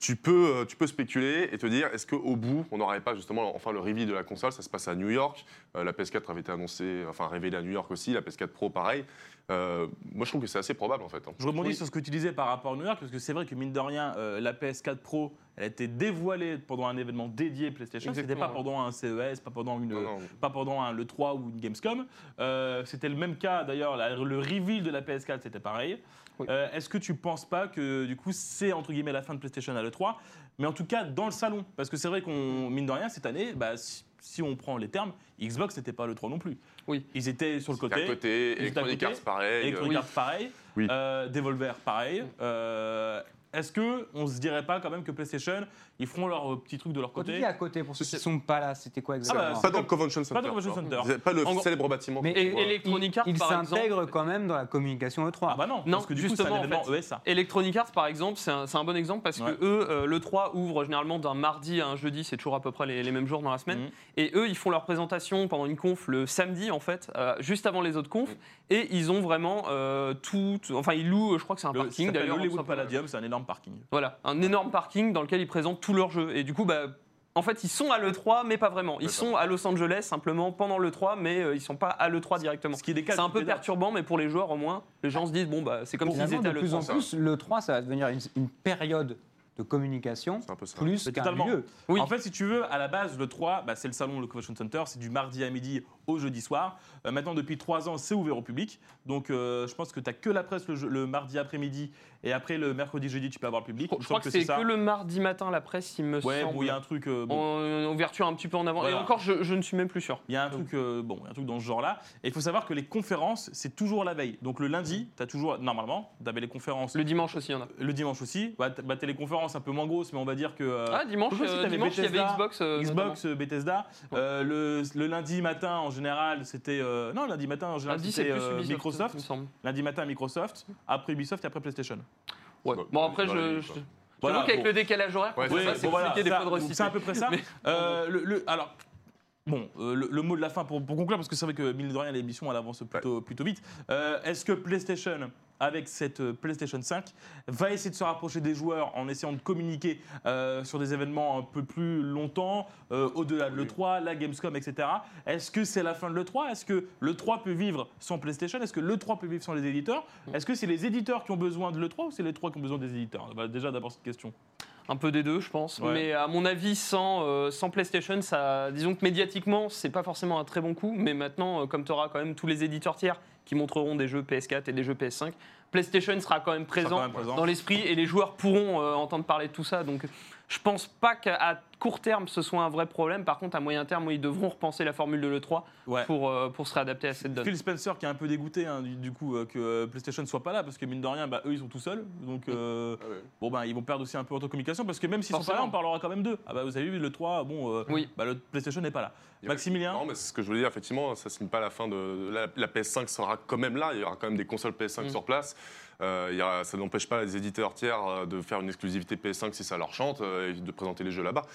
tu peux, euh, tu peux spéculer et te dire, est-ce qu'au bout, on n'aurait pas justement enfin le reveal de la console Ça se passe à New York. Euh, la PS4 avait été annoncée, enfin révélée à New York aussi. La PS4 Pro, pareil. Euh, moi, je trouve que c'est assez probable en fait. hein. Je rebondis Oui. sur ce que tu disais par rapport à New York, parce que c'est vrai que mine de rien, euh, la PS4 Pro, elle a été dévoilée pendant un événement dédié PlayStation. C'était pas pendant un CES, pas pendant une, Non, non. pas pendant un, le 3 ou une Gamescom. Euh, c'était le même cas d'ailleurs, le reveal de la PS4 c'était pareil. Oui. Euh, Est-ce que tu penses pas que du coup c'est entre guillemets la fin de PlayStation à l'E3 Mais en tout cas dans le salon, parce que c'est vrai qu'on, mine de rien, cette année, bah, si, si on prend les termes, Xbox n'était pas à l'E3 non plus. Oui. Ils étaient sur le côté. à côté, Ils Electronic. Arts, pareil. Electronic euh, Arts, pareil. Oui. Euh, Devolver, pareil. Euh, Est-ce que on se dirait pas quand même que PlayStation, ils feront leur euh, petit truc de leur Quand tu côté dis à côté, pour ceux qui ne sont pas là, c'était quoi Ah exactement bah, Pas dans le Convention Center. Pas dans le Convention. Center. Pas le En célèbre bâtiment. Mais Et. Electronic Arts il par exemple. s'intègre quand même dans la communication E3. Ah bah non, Non, parce que du coup c'est un justement, en événement fait. ESA. Electronic Arts, par exemple, c'est un, c'est un bon exemple parce Ouais. que eux, euh, le 3 ouvre généralement d'un mardi à un jeudi, c'est toujours à peu près les, les mêmes jours dans la semaine. Mhm. Et eux, ils font leur présentation pendant une conf le samedi, en fait, euh, juste avant les autres confs. Et ils ont vraiment euh, tout. Enfin, ils louent, je crois que c'est un Le- ça parking s'appelle d'ailleurs. Hollywood tout simplement. Palladium, c'est un énorme parking. Voilà, un énorme parking dans lequel ils présentent tous leurs jeux. Et du coup, bah. En fait, ils sont à l'E3, mais pas vraiment. Ils sont à Los Angeles simplement pendant l'E3, mais euh, ils sont pas à l'E3 directement. Ce qui décale C'est un peu perturbant, mais pour les joueurs, au moins, les gens se disent bon, bah, c'est comme s'ils étaient à de plus en l'E3. plus, le 3, ça va devenir une, une période de communication un peu ça. plus qu'un totalement. lieu. Oui. En fait, si tu veux, à la base, le 3, bah, c'est le salon, le Convention Center, c'est du mardi à midi au jeudi soir. Euh, maintenant, depuis 3 ans, c'est ouvert au public. Donc, euh, je pense que tu n'as que la presse le, je- le mardi après-midi et après le mercredi, jeudi, tu peux avoir le public. Je me crois que c'est que le mardi matin, la presse, il me Ouais, semble. bon, il y a un truc. euh, bon, en ouverture un petit peu en avant. Voilà. Et encore, je, je ne suis même plus sûr. Il y a un truc, bon, un truc dans ce genre-là. Et il faut savoir que les conférences, c'est toujours la veille. Donc le lundi, tu as toujours, normalement, tu avais les conférences. Le dimanche aussi, il y en a. Le dimanche aussi. Bah, t- bah, les conférences un peu moins grosses, mais on va dire que. Ah, dimanche, je sais pas si t'avais dimanche il y avait Xbox. Xbox, Bethesda. Le, le lundi matin, en général, c'était. euh, non, lundi matin, en général, Lundi, c'est c'était plus euh, Ubisoft, Microsoft. il me semble. Lundi matin, Microsoft. Après Ubisoft et après PlayStation. Ouais. Bon, Bon, après, je. je- quoi. J'avoue Voilà, qu'avec bon. le décalage horaire, Ouais, comme Oui, ça, bon, c'est voilà, compliqué des ça- fois de donc reciter. C'est à peu près ça. Mais- Euh, le, le- alors, bon, euh, le, le mot de la fin pour, pour conclure, parce que c'est vrai que mine de rien, l'émission elle avance plutôt, plutôt vite. Euh, Est-ce que PlayStation, avec cette euh, PlayStation 5, va essayer de se rapprocher des joueurs en essayant de communiquer euh, sur des événements un peu plus longtemps, au-delà de l'E3, la Gamescom, etc. Est-ce que c'est la fin de l'E3 Est-ce que l'E3 peut vivre sans PlayStation? Est-ce que l'E3 peut vivre sans les éditeurs? Est-ce que c'est les éditeurs qui ont besoin de l'E3 ou c'est les 3 qui ont besoin des éditeurs? Bah, Déjà, d'abord cette question. Un peu des deux, je pense. Ouais. Mais à mon avis, sans, euh, sans PlayStation, ça, disons que médiatiquement, c'est pas forcément un très bon coup. Mais maintenant, euh, comme tu auras quand même tous les éditeurs tiers qui montreront des jeux PS4 et des jeux PS5, PlayStation sera quand même présent, quand même présent. dans l'esprit et les joueurs pourront euh, entendre parler de tout ça. Donc, je pense pas qu'à court terme ce soit un vrai problème. Par contre, à moyen terme, ils devront repenser la formule de l'E3 Ouais. pour, euh, pour se réadapter à cette donne. Phil Spencer qui est un peu dégoûté hein, du, du coup euh, que euh, PlayStation soit pas là parce que mine de rien bah, eux ils sont tout seuls donc euh, Ah ouais. bon ben ils vont perdre aussi un peu en communication parce que même s'ils sont pas là on parlera quand même d'eux ah bah vous avez vu le 3 bon euh, Oui. bah, le PlayStation n'est pas là Maximilien Non, mais c'est ce que je voulais dire, effectivement, ça signe pas la fin de. La, la PS5 sera quand même là, il y aura quand même des consoles PS5 Mm. sur place. Euh, ça n'empêche pas les éditeurs tiers euh, de faire une exclusivité PS5 si ça leur chante euh, et de présenter les jeux là-bas.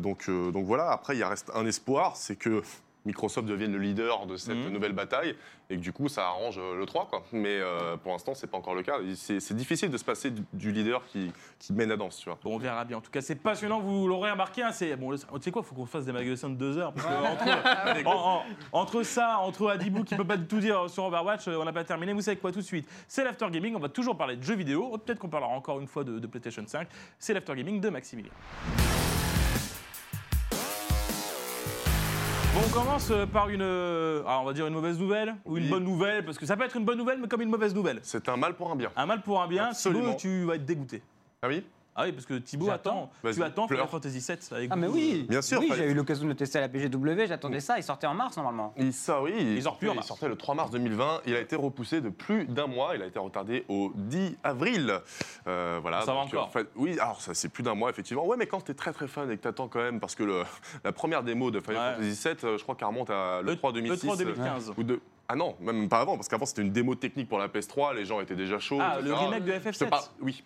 Donc, donc voilà, après, il reste un espoir, c'est que Microsoft devienne le leader de cette Mhm. nouvelle bataille et que du coup ça arrange euh, le 3 quoi. Mais euh, pour l'instant c'est pas encore le cas. C'est difficile de se passer du, du leader qui, qui mène la danse, tu vois. bon on verra bien. En tout cas c'est passionnant. Vous l'aurez remarqué hein, c'est bon tu sais quoi faut qu'on fasse des magasins de deux heures parce que entre, en- en- entre ça entre Adibou qui peut pas tout dire sur Overwatch euh, on n'a pas terminé. Vous savez quoi tout de suite? C'est l'after gaming. On va toujours parler de jeux vidéo. Peut-être qu'on parlera encore une fois de, de PlayStation 5 c'est l'after gaming de Maximilien Bon, on commence euh, par une, euh, ah, on va dire une mauvaise nouvelle ou une Oui. bonne nouvelle, parce que ça peut être une bonne nouvelle, mais comme une mauvaise nouvelle. C'est un mal pour un bien. Un mal pour un bien, Absolument. Thibaut, tu vas être dégoûté. Ah oui? Ah oui, parce que Thibaut attend. Tu attends. Final Fantasy VII avec Ah mais oui, euh, Bien sûr, Oui, fallait- j'ai eu l'occasion de le tester à la PGW, j'attendais ça, il sortait en mars normalement. Il sort, oui, il, sort plus en il mars. sortait le 3 mars 2020. Il a été repoussé de plus d'un mois. Il a été retardé au 10 avril. Euh, voilà. Ça va encore. en fait, oui, alors ça c'est plus d'un mois effectivement. Ouais, mais quand t'es très très fan et que t'attends quand même, parce que le- la première démo de Final Ouais. Fantasy VII, euh, je crois qu'elle remonte à le 3 2006. Le 3 2015. ou de... Ah non, même pas avant, parce qu'avant c'était une démo technique pour la PS3, les gens étaient déjà chauds. Ah, le etc. remake de Je te FF7 parle- Oui.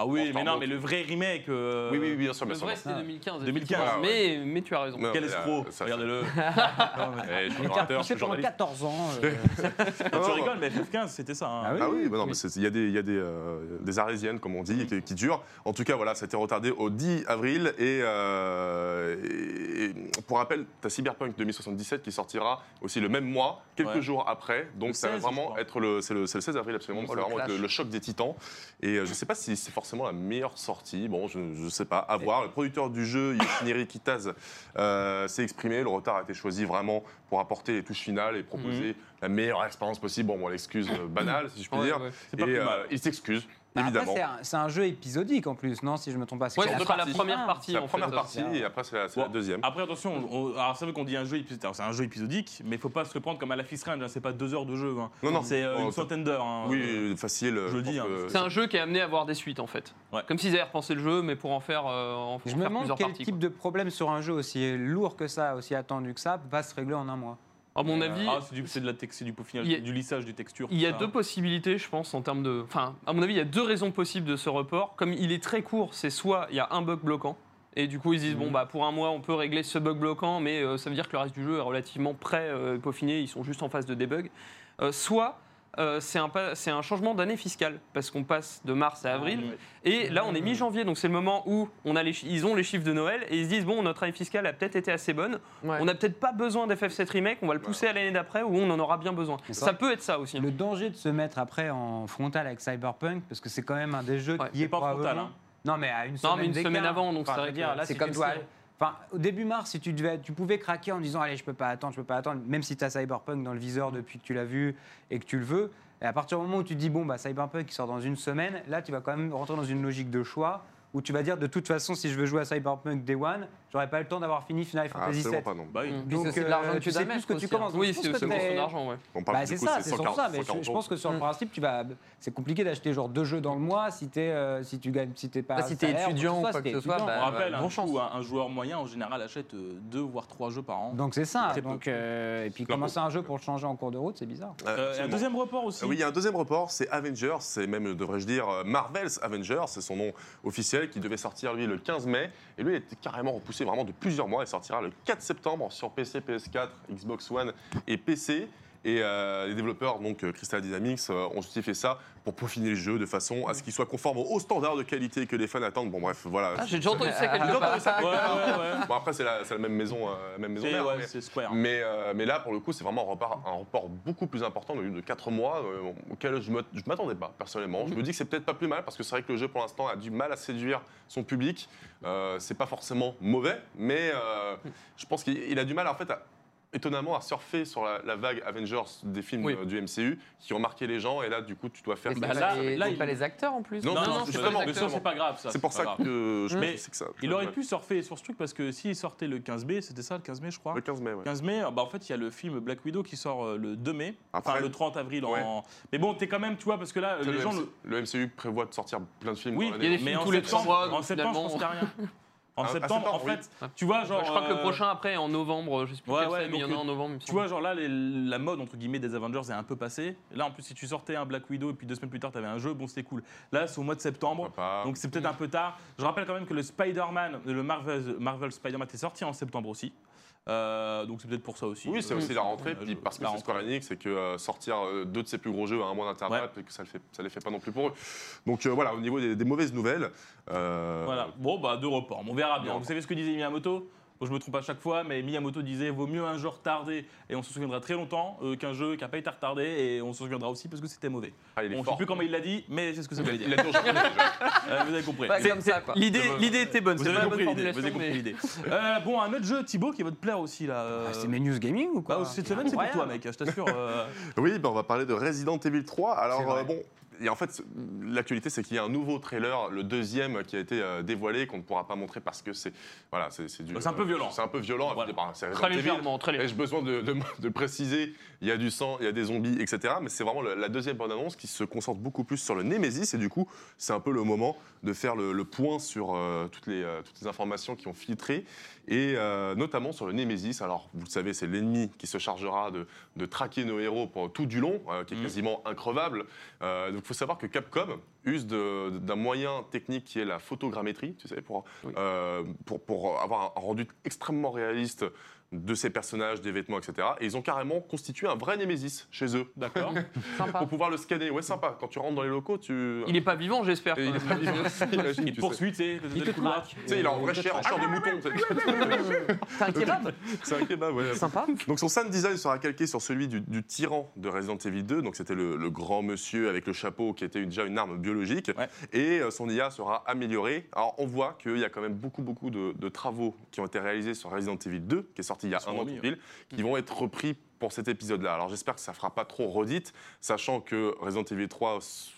Ah oui, mais non, mais le vrai remake. euh, oui, oui, oui, bien sûr. Le bien sûr. vrai, c'était 2015. 2015, effectivement. ouais. Mais, mais tu as raison. Non, Quel mais, escroc ça- Regardez-le. Eh, je suis Il était orateur, je suis pendant journaliste. 14 ans. euh, Non, Tu non, rigoles, mais FF15, c'était ça. hein. Ah oui. Ah oui, bah non, mais c'est- il y a des, il y a des, euh, des arlésiennes, comme on dit, qui, qui durent. En tout cas, voilà, ça a été retardé au 10 avril. Et, euh, et- et pour rappel, tu as Cyberpunk 2077 qui sortira aussi le même mois, quelques Ouais. jours après. Donc Le ça va 16, je vraiment crois. être le, c'est le, c'est le 16 avril absolument. Oh, ça le va vraiment être le, clash. le choc des titans. Et euh, je ne sais pas si c'est forcément la meilleure sortie. Bon, je ne sais pas. À voir. Le producteur du jeu, Yoshinori Kitase, euh, s'est exprimé. Le retard a été choisi vraiment pour apporter les touches finales et proposer la meilleure expérience possible. Bon, bon l'excuse euh, banale, si je puis Ouais, dire. ouais. Pas Et plus euh, mal. il s'excuse, bah, évidemment. c'est un- jeu épisodique en plus, non Si je me trompe pas. c'est Ouais, la première un. partie. C'est la en première fait. partie et après c'est la, deuxième. Après, attention, on- alors c'est vrai qu'on dit un jeu épisodique, alors, c'est un jeu épisodique, mais il faut pas se le prendre comme à la Fist Range, hein, c'est pas deux heures de jeu. hein. Non, non. C'est euh, Oh, une centaine d'heures. hein. Oui, facile. je dis, hein. C'est un jeu qui est amené à avoir des suites en fait. Ouais. Comme s'ils avaient repensé le jeu, mais pour en faire, euh, en Je en me faire demande plusieurs quel parties. type de problème sur un jeu aussi lourd que ça, aussi attendu que ça, va se régler en un mois. À mon avis, Ah, c'est du, c'est de la tex- c'est du peaufinage, a- du lissage des textures. il y a ça. deux possibilités, je pense, en termes de. Enfin, à mon avis, il y a deux raisons possibles de ce report. Comme il est très court, c'est soit il y a un bug bloquant. Et du coup, ils se disent, Mhm. bon, bah, pour un mois, on peut régler ce bug bloquant, mais euh, ça veut dire que le reste du jeu est relativement prêt, euh, peaufiné, ils sont juste en phase de debug. Euh, soit euh, c'est un, changement d'année fiscale, parce qu'on passe de mars à avril. Ouais. Et là, on est mi-janvier, donc c'est le moment où on a les, chi- ils ont les chiffres de Noël et ils se disent bon, notre année fiscale a peut-être été assez bonne. Ouais. On n'a peut-être pas besoin d'FF7 remake, on va le pousser à l'année d'après où on en aura bien besoin. Ça ça- peut être ça aussi. Le danger de se mettre après en frontal avec Cyberpunk, parce que c'est quand même un des jeux Ouais, qui c'est est pas frontal, hein. Non, mais à une Non, semaine mais une d'écart. semaine avant, donc Enfin, veux que dire, là, c'est comme ça. dois- Enfin, au début mars, si tu, devais, tu pouvais craquer en disant allez, je peux pas attendre, je peux pas attendre, même si tu as Cyberpunk dans le viseur depuis que tu l'as vu et que tu le veux. Et à partir du moment où tu te dis bon bah Cyberpunk qui sort dans une semaine, là tu vas quand même rentrer dans une logique de choix où tu vas dire de toute façon si je veux jouer à Cyberpunk Day One, j'aurais pas le temps d'avoir fini Final Ah, Fantasy absolument VII. pas, non. Bah oui. C'est Donc aussi de l'argent euh, que tu sais plus que tu aussi, hein. commences. Oui, c'est c'est question d'argent, ouais. On parle Bah, c'est ça, c'est 140, sur ça. Mais je, je 140 pense que sur le Mm. principe, tu vas, c'est compliqué d'acheter genre deux jeux dans le mois si t'es, euh, si tu gagnes, si t'es pas. Bah, si t'es étudiant ou quoi que ce soit, bah, On rappelle, bon un, joueur moyen en général achète euh, deux voire trois jeux par an. Donc c'est ça. Donc, et puis commencer un jeu pour le changer en cours de route, c'est bizarre. Euh, Euh, et un deuxième report aussi. Oui, il y a un deuxième report, c'est Avengers, c'est même, devrais-je dire, Marvel's Avengers, c'est son nom officiel, qui devait sortir, lui, le 15 mai. Et lui, il été carrément repoussé vraiment de plusieurs mois. Il sortira le 4 septembre sur PC, PS4, Xbox One et PC. Et euh, les développeurs, donc euh, Crystal Dynamics, euh, ont justifié ça pour peaufiner le jeu de façon à ce qu'il soit conforme aux standards de qualité que les fans attendent. Bon, bref, voilà. Ah, J'ai déjà entendu ça Ah, quelque J'ai part. entendu ça Ouais, quelque part. ouais, ouais. Bon, après, c'est la, c'est la même maison, euh, la même maison C'est mère, ouais, mais- c'est Square. mais, euh, mais là, pour le coup, c'est vraiment un report, un report beaucoup plus important, de, de 4 mois, euh, auquel je ne m'attendais pas, personnellement. Je me dis que c'est peut-être pas plus mal, parce que c'est vrai que le jeu, pour l'instant, a du mal à séduire son public. Euh, c'est pas forcément mauvais, mais euh, je pense qu'il il a du mal, en fait, à- étonnamment, à surfer sur la, la vague Avengers des films Oui. euh, du MCU, qui ont marqué les gens, et là, du coup, tu dois faire... Mais Bah, là- les- là, il- pas les acteurs en plus. Non, Non, non, non, justement, mais ça, c'est pas grave. ça, C'est pour ça grave. que je Mais pensais que ça... Il aurait pu surfer sur ce truc parce que s'il sortait le 15 mai, c'était ça le 15 mai, je crois. Le 15 mai, ouais. 15 mai, bah en fait, il y a le film Black Widow qui sort euh, le 2 mai, enfin le 30 avril Ouais. en. Mais bon, t'es quand même, tu vois, parce que là, les le, gens. MC le- le MCU prévoit de sortir plein de films Oui, il y a des mais films en tous les septembre, trois mois, en septembre, n'y a rien. En Ah, à septembre, septembre, en oui. fait, tu vois, genre. je crois que le euh, prochain après est en novembre, je sais plus Ouais, quel ouais, c'est, mais il y en a en novembre. il me Tu vois, genre là, les- la mode entre guillemets des Avengers est un peu passée. Là, en plus, si tu sortais un Black Widow et puis deux semaines plus tard, t'avais un jeu, bon, c'était cool. Là, c'est au mois de septembre. Donc c'est peut-être un peu tard. Je rappelle quand même que le Spider-Man, le Marvel, Marvel Spider-Man est sorti en septembre aussi. Euh, donc c'est peut-être pour ça aussi. Oui, c'est aussi la rentrée, puis parce que c'est. Square Enix et que euh, sortir euh, deux de ses plus gros jeux à un mois d'intervalle, Ouais. et que ça ne les fait pas non plus pour eux. Donc voilà, au niveau des, des mauvaises nouvelles. Voilà. Bon, bah, deux reports. On verra bien. Vous savez ce que disait Miyamoto? Bon, je me trompe à chaque fois, mais Miyamoto disait vaut mieux un jeu retardé et on se souviendra très longtemps euh, qu'un jeu qui n'a pas été retardé et on se souviendra aussi parce que c'était mauvais. ah, je ne sais plus comment il l'a dit, mais c'est ce que ça veut dire. Il a. Euh, vous avez compris. Ouais, C'est- comme ça, quoi. L'idée, l'idée était bonne, Vous avez compris bonne l'idée. Vous avez formulation, compris mais- l'idée. Euh, bon, un autre jeu, Thibaut, qui va te plaire aussi là. euh, Ah, c'est mes news gaming ou quoi bah, cette semaine, c'est pour toi, mec. Je t'assure. euh, Oui, ben, on va parler de Resident Evil 3. C'est Alors euh, bon, et en fait, l'actualité, c'est qu'il y a un nouveau trailer, le deuxième, qui a été euh, dévoilé, qu'on ne pourra pas montrer parce que c'est voilà, c'est c'est du- C'est un peu violent. C'est un peu violent. Voilà. Bah, c'est Très légèrement, très légèrement. j'ai besoin de, de- de préciser, il y a du sang, il y a des zombies, etc. Mais c'est vraiment le- la deuxième bande-annonce qui se concentre beaucoup plus sur le Nemesis. Et du coup, c'est un peu le moment de faire le, le point sur euh, toutes, les, euh, toutes les informations qui ont filtré. Et euh, notamment sur le Nemesis. Alors, vous le savez, c'est l'ennemi qui se chargera de, de traquer nos héros pour tout du long, qui est Mhm. quasiment increvable. Donc, il faut savoir que Capcom use d'un moyen technique qui est la photogrammétrie, tu sais, pour, Oui. pour, pour avoir un rendu extrêmement réaliste de ces personnages, des vêtements, etc. Et ils ont carrément constitué un vrai Némésis chez eux. D'accord. Sympa. Pour pouvoir le scanner. Ouais, sympa. Quand tu rentres dans les locaux, tu. Il est pas vivant, j'espère. Il est pas vivant. Imagine, Il tu te poursuit, tu sais, Il te le couloir. traque. sais. Tu sais, il est en vrai chair, en chair de mouton. C'est un kebab C'est un kebab, ouais. Sympa. Donc son sound design sera calqué sur celui du, du tyran de Resident Evil 2. Donc c'était le, le grand monsieur avec le chapeau qui était une- déjà une arme biologique. Ouais. Et euh, son IA sera améliorée. Alors on voit qu'il y a quand même beaucoup beaucoup de, de travaux qui ont été réalisés sur Resident Evil 2, qui est sorti il y a un an tout pile, qui vont être repris pour cet épisode-là. Alors j'espère que ça fera pas trop redite, sachant que Resident Evil 3 s-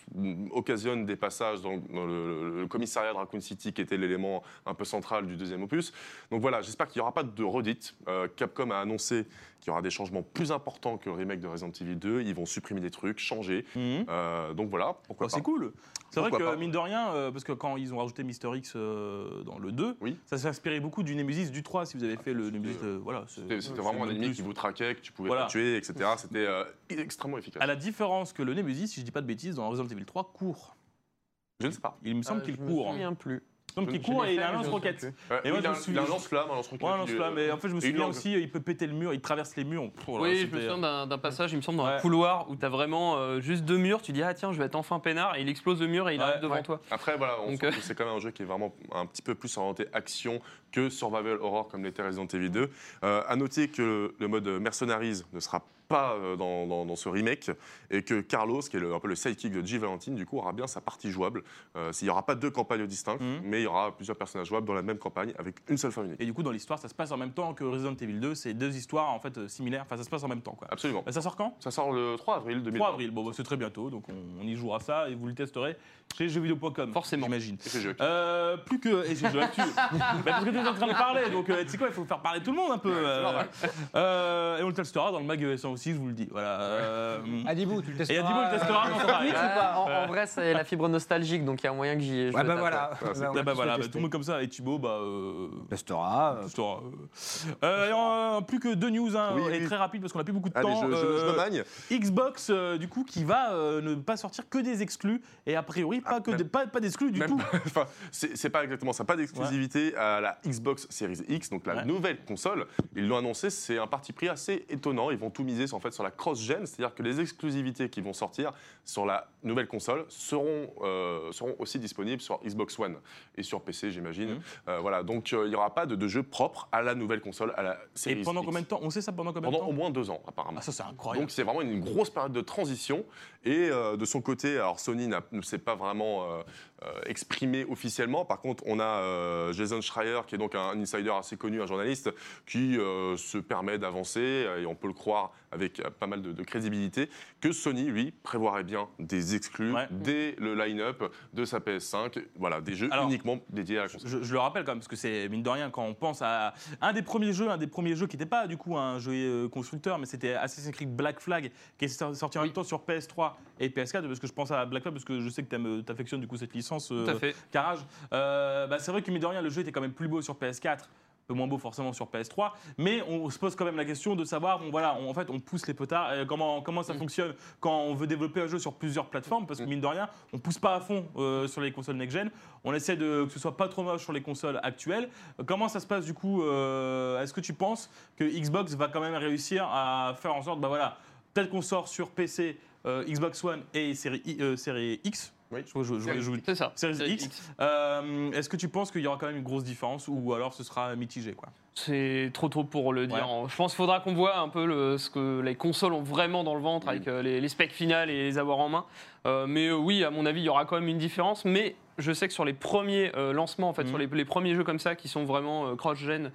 occasionne des passages dans, dans le, le commissariat de Raccoon City, qui était l'élément un peu central du deuxième opus. Donc voilà, j'espère qu'il n'y aura pas de redite. Euh, Capcom a annoncé qu'il y aura des changements plus importants que le remake de Resident Evil 2. Ils vont supprimer des trucs, changer. Mhm. Euh, donc voilà, pourquoi Bah, pas. c'est cool. C'est vrai que, pas. mine de rien, euh, parce que quand ils ont rajouté Mister X dans le 2, Oui. ça s'est inspiré beaucoup du Nemesis du 3, si vous avez fait le Nemesis. Voilà, C'était vraiment un ennemi qui vous traquait, que tu pouvais Voilà. pas tuer, etc. C'était euh, extrêmement efficace. À la différence que le Nemesis, si je dis pas de bêtises, dans Resident Evil 3, court. Je ne sais pas. Il me semble Euh, qu'il je me court. hein. souviens plus. Il qu'il Je court et il a un lance-roquette. Et moi, il, je a, me il a souviens- un lance-flamme, un lance-roquette. Ouais, un lance-flamme, mais en fait, je me Et une souviens langue. aussi, il peut péter le mur, il traverse les murs. Oui, je me souviens d'un d'un passage, il me semble, dans Ouais. un couloir où tu as vraiment euh, juste deux murs. Tu dis, ah tiens, je vais être enfin peinard. Et il explose le mur et il Ouais, arrive devant ouais. toi. Après, voilà, on Donc, sent euh, que c'est quand même un jeu qui est vraiment un petit peu plus orienté action que survival horror comme l'était Resident Evil 2. Euh, à noter que le mode Mercenaries ne sera pas euh, dans, dans- dans ce remake et que Carlos, qui est le- un peu le sidekick de G. Valentine, du coup, aura bien sa partie jouable. Euh, il n'y aura pas deux campagnes distinctes, Mhm. mais il y aura plusieurs personnages jouables dans la même campagne avec une seule fin unique. Et du coup, dans l'histoire, ça se passe en même temps que Resident Evil 2. C'est deux histoires en fait euh, similaires. Enfin, ça se passe en même temps. Quoi. Absolument. Euh, Ça sort quand? Ça sort le 3 avril 2020. 3 avril. Bon, bah, c'est très bientôt, donc on, on y jouera ça et vous le testerez chez jeuxvideo.com. Forcément. J'imagine. Euh, plus que. Et joué actu. Bah, parce que tu es en train de parler, donc euh, tu sais quoi, il faut faire parler tout le monde un peu. euh. Euh, et on le testera dans le mag ES1 aussi, je vous le dis. Voilà. Euh, Adibou, tu le et testeras. Adibou le testera. Ah, en, en vrai, c'est la fibre nostalgique, donc il y a moyen que j'y ai joué. Ouais, bah voilà. Bah, on Ah bah tous voilà, bah, tout le monde comme ça. Et Thibaut, bah. Euh, Testera. euh, testera, euh. Euh, et plus que deux news, hein, Oui, et oui. très rapide parce qu'on a plus beaucoup de Allez, temps. je, je- je Euh, me magne. Xbox, euh, du coup, qui va euh, ne pas sortir que des exclus et a priori pas, Ah, que même- des- pas, pas d'exclus du tout. enfin, c'est pas exactement ça, pas d'exclusivité à la Xbox Series X, donc la nouvelle console. Ils l'ont annoncé, c'est un parti pris assez étonnant. Ils vont tout miser en fait sur la cross-gen, c'est-à-dire que les exclusivités qui vont sortir sur la nouvelle console seront, euh, seront aussi disponibles sur Xbox One et sur PC, j'imagine. Mhm. Euh, voilà, donc euh, il n'y aura pas de, de jeu propre à la nouvelle console, à la Et Series pendant X. combien de temps? On sait ça pendant combien Pendant de au temps moins deux ans, apparemment. Ah, ça, c'est incroyable. Donc c'est vraiment une grosse période de transition. Et de son côté, alors Sony ne s'est pas vraiment exprimé officiellement. Par contre, on a Jason Schreier, qui est donc un insider assez connu, un journaliste, qui se permet d'avancer, et on peut le croire avec euh, pas mal de, de crédibilité, que Sony, lui, prévoirait bien des exclus Ouais. dès le line-up de sa PS5. Voilà, des jeux Alors, uniquement dédiés à la console. Je, je le rappelle quand même, parce que c'est mine de rien, quand on pense à un des premiers jeux, un des premiers jeux qui n'était pas du coup un jeu euh, constructeur, mais c'était Assassin's Creed Black Flag, qui est sor- sorti en même temps sur PS3 et PS4, parce que je pense à Black Flag, parce que je sais que tu affectionnes du coup cette licence. euh, Tout à fait. Carrage. Euh, bah, c'est vrai que mine de rien, le jeu était quand même plus beau sur PS4. Peu moins beau forcément sur PS3, mais on se pose quand même la question de savoir, bon voilà, on- en fait, on pousse les potards, euh, comment, comment ça fonctionne quand on veut développer un jeu sur plusieurs plateformes, parce que mine de rien, on pousse pas à fond euh, sur les consoles next-gen, on essaie de que ce soit pas trop moche sur les consoles actuelles. Euh, Comment ça se passe du coup euh, Est-ce que tu penses que Xbox va quand même réussir à faire en sorte, bah voilà, peut-être qu'on sort sur PC, Xbox One et série, série X, Oui. je, je- je- je- C'est ça. Series Series X. Euh, Est-ce que tu penses qu'il y aura quand même une grosse différence ou alors ce sera mitigé quoi? C'est trop tôt pour le dire. Je pense qu'il faudra qu'on voit un peu le- ce que les consoles ont vraiment dans le ventre avec euh, les, les specs finales et les avoir en main. Euh, mais oui, à mon avis, il y aura quand même une différence. Mais je sais que sur les premiers lancements, en fait, sur les, les premiers jeux comme ça qui sont vraiment cross-gen,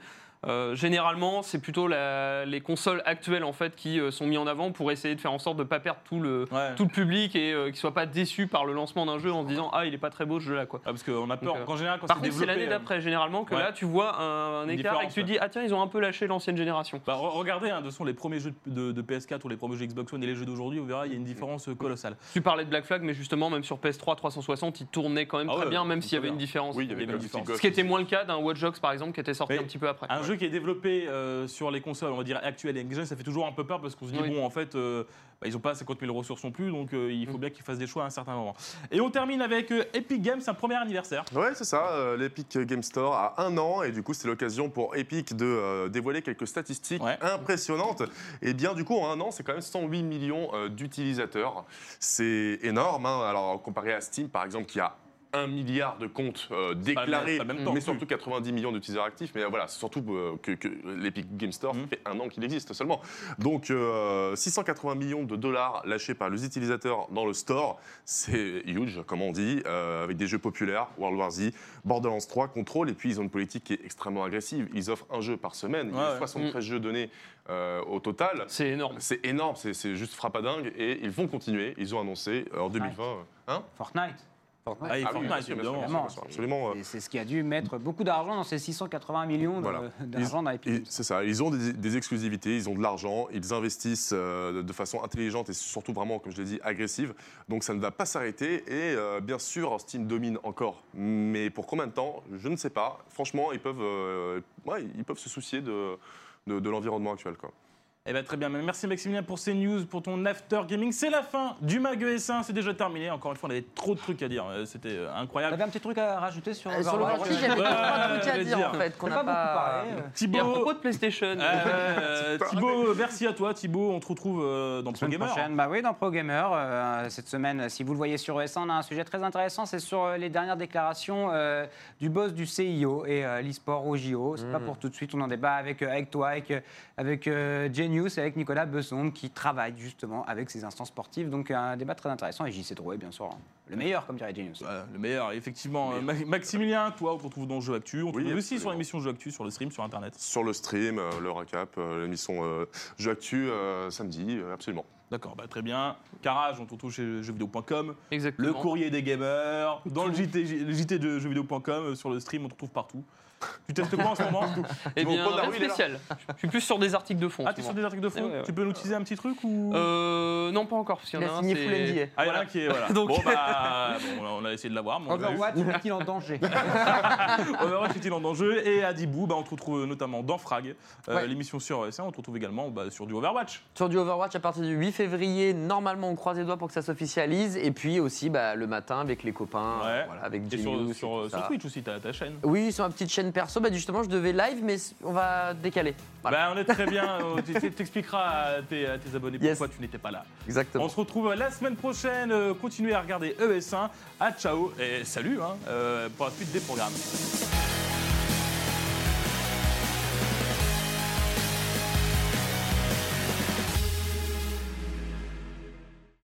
Euh, généralement, c'est plutôt la- les consoles actuelles en fait qui euh, sont mis en avant pour essayer de faire en sorte de ne pas perdre tout le, Ouais. tout le public et euh, qu'ils soient pas déçus par le lancement d'un jeu en se disant ah il est pas très beau ce jeu là quoi. Ah, parce qu'on a peur, Donc, euh, qu'en général, quand Par contre, c'est l'année d'après généralement que ouais. là tu vois un, écart et que tu te dis ah tiens ils ont un peu lâché l'ancienne génération. Bah, re- regardez, hein, de façon, les premiers jeux de, de PS4 ou les premiers jeux Xbox One et les jeux d'aujourd'hui, vous verrez, il y a une différence colossale. Tu parlais de Black Flag mais justement même sur PS3 360 il tournait quand même Ah très ouais, bien même s'il y avait bien. une différence. Oui, il y avait une différence. Ce qui était moins le cas d'un Watch Dogs par exemple qui était sorti un petit peu après. Un jeu qui est développé euh, sur les consoles, on va dire actuelles et next-gen, ça fait toujours un peu peur parce qu'on se dit, Oui. bon, en fait, euh, bah, ils n'ont pas 50 000 ressources non plus, donc euh, il faut Mm. bien qu'ils fassent des choix à un certain moment. Et on termine avec euh, Epic Games, un premier anniversaire. Ouais, c'est ça. euh, L'Epic Game Store a un an et du coup, c'est l'occasion pour Epic de euh, dévoiler quelques statistiques Ouais. impressionnantes. Et bien, du coup, en un an, c'est quand même 108 millions euh, d'utilisateurs. C'est énorme. hein. Alors, comparé à Steam, par exemple, qui a un milliard de comptes euh, déclarés, même temps mais non surtout 90 millions d'utilisateurs actifs. Mais euh, voilà, c'est surtout euh, que, que l'Epic Game Store Mhm. fait un an qu'il existe seulement. Donc, euh, 680 millions de dollars lâchés par les utilisateurs dans le store, c'est huge, comme on dit, euh, avec des jeux populaires, World War Z, Borderlands 3, Control, et puis ils ont une politique qui est extrêmement agressive. Ils offrent un jeu par semaine, il y a Ouais, ouais. 73 jeux donnés euh, au total. C'est énorme. C'est énorme, c'est juste frappadingue, et ils vont continuer. Ils ont annoncé euh, en 2020. euh, Hein? Fortnite. Ah, et oui, Fortnite, bien sûr, bien sûr, évidemment. bien sûr, bien sûr, absolument. C'est- ce qui a dû mettre beaucoup d'argent dans ces 680 millions de- Voilà. d'argent dans. C'est ça, ils ont des, des exclusivités, ils ont de l'argent, ils investissent euh, de façon intelligente et surtout vraiment, comme je l'ai dit, agressive. Donc ça ne va pas s'arrêter et euh, bien sûr, Steam domine encore. Mais pour combien de temps? Je ne sais pas. Franchement, ils peuvent, euh, ouais, ils peuvent se soucier de, de, de l'environnement actuel. Quoi. Eh ben, très bien, merci Maximilien pour ces news, pour ton after gaming. C'est la fin du Mag ES1, c'est déjà terminé. Encore une fois, on avait trop de trucs à dire, euh, c'était euh, incroyable. T'avais un petit truc à rajouter sur Euh, Sur Overwatch l'Overwatch, j'avais Ouais, trois trucs à dire dire. en fait qu'on On n'a pas beaucoup parlé. euh. Thibaut, propos de PlayStation, euh, Thibaut, merci à toi Thibaut, on te retrouve euh, dans Pro Semaine Gamer. prochaine, bah oui, dans Pro Gamer. euh, cette semaine, si vous le voyez sur ES1, on a un sujet très intéressant. C'est sur euh, les dernières déclarations euh, du boss du CIO et euh, l'e-sport au JO. C'est pas pour tout de suite. On en débat avec, euh, avec toi, avec, euh, avec euh, Avec Nicolas Besson qui travaille justement avec ces instances sportives. Donc un débat très intéressant. Et JC Drouet, bien sûr, hein. le meilleur, comme dirait Genius. Voilà, le meilleur, effectivement. Euh, Ma- Maximilien, toi, on te retrouve dans Jeu Actu. On te Oui, retrouve aussi sur l'émission Jeu Actu, sur le stream, sur Internet. Sur le stream, euh, le recap, euh, l'émission euh, Jeux Actu euh, samedi, euh, absolument. D'accord, bah, très bien. Carrage, on te retrouve chez jeuxvideo.com. exactement. Le courrier des gamers, dans le JT, le JT de jeuxvideo.com, euh, sur le stream, on te retrouve partout. Tu testes quoi en ce moment? Eh bien, rien de spécial. Je suis plus sur des articles de fond. Ah, ce t'es sur des articles de fond Ouais, ouais, ouais. Tu peux nous utiliser un petit truc ou? Euh, non, pas encore, parce qu'il Il y en a a un. signé Full NDA. Ah, il y en a un qui est. Voilà. Donc- Bon, bah, bon, on a essayé de l'avoir. Overwatch est-il en danger? Overwatch est-il en danger Et Adibou, bah, on te retrouve notamment dans Frag, euh, Ouais. l'émission sur ES1. On te retrouve également bah, sur du Overwatch. Sur du Overwatch à partir du 8 février, normalement on croise les doigts pour que ça s'officialise. Et puis aussi bah, le matin avec les copains, Ouais. euh, voilà, avec Et sur, sur, sur. Twitch aussi, ta chaîne. Oui, sur ma petite chaîne perso, bah, justement je devais live, mais on va décaler. Voilà. Bah, on est très bien. euh, tu- T'expliqueras à tes, à tes abonnés Yes. pourquoi tu n'étais pas là. Exactement. On se retrouve la semaine prochaine. euh, Continuez à regarder ES1. À ciao et salut hein, euh, pour la suite des programmes.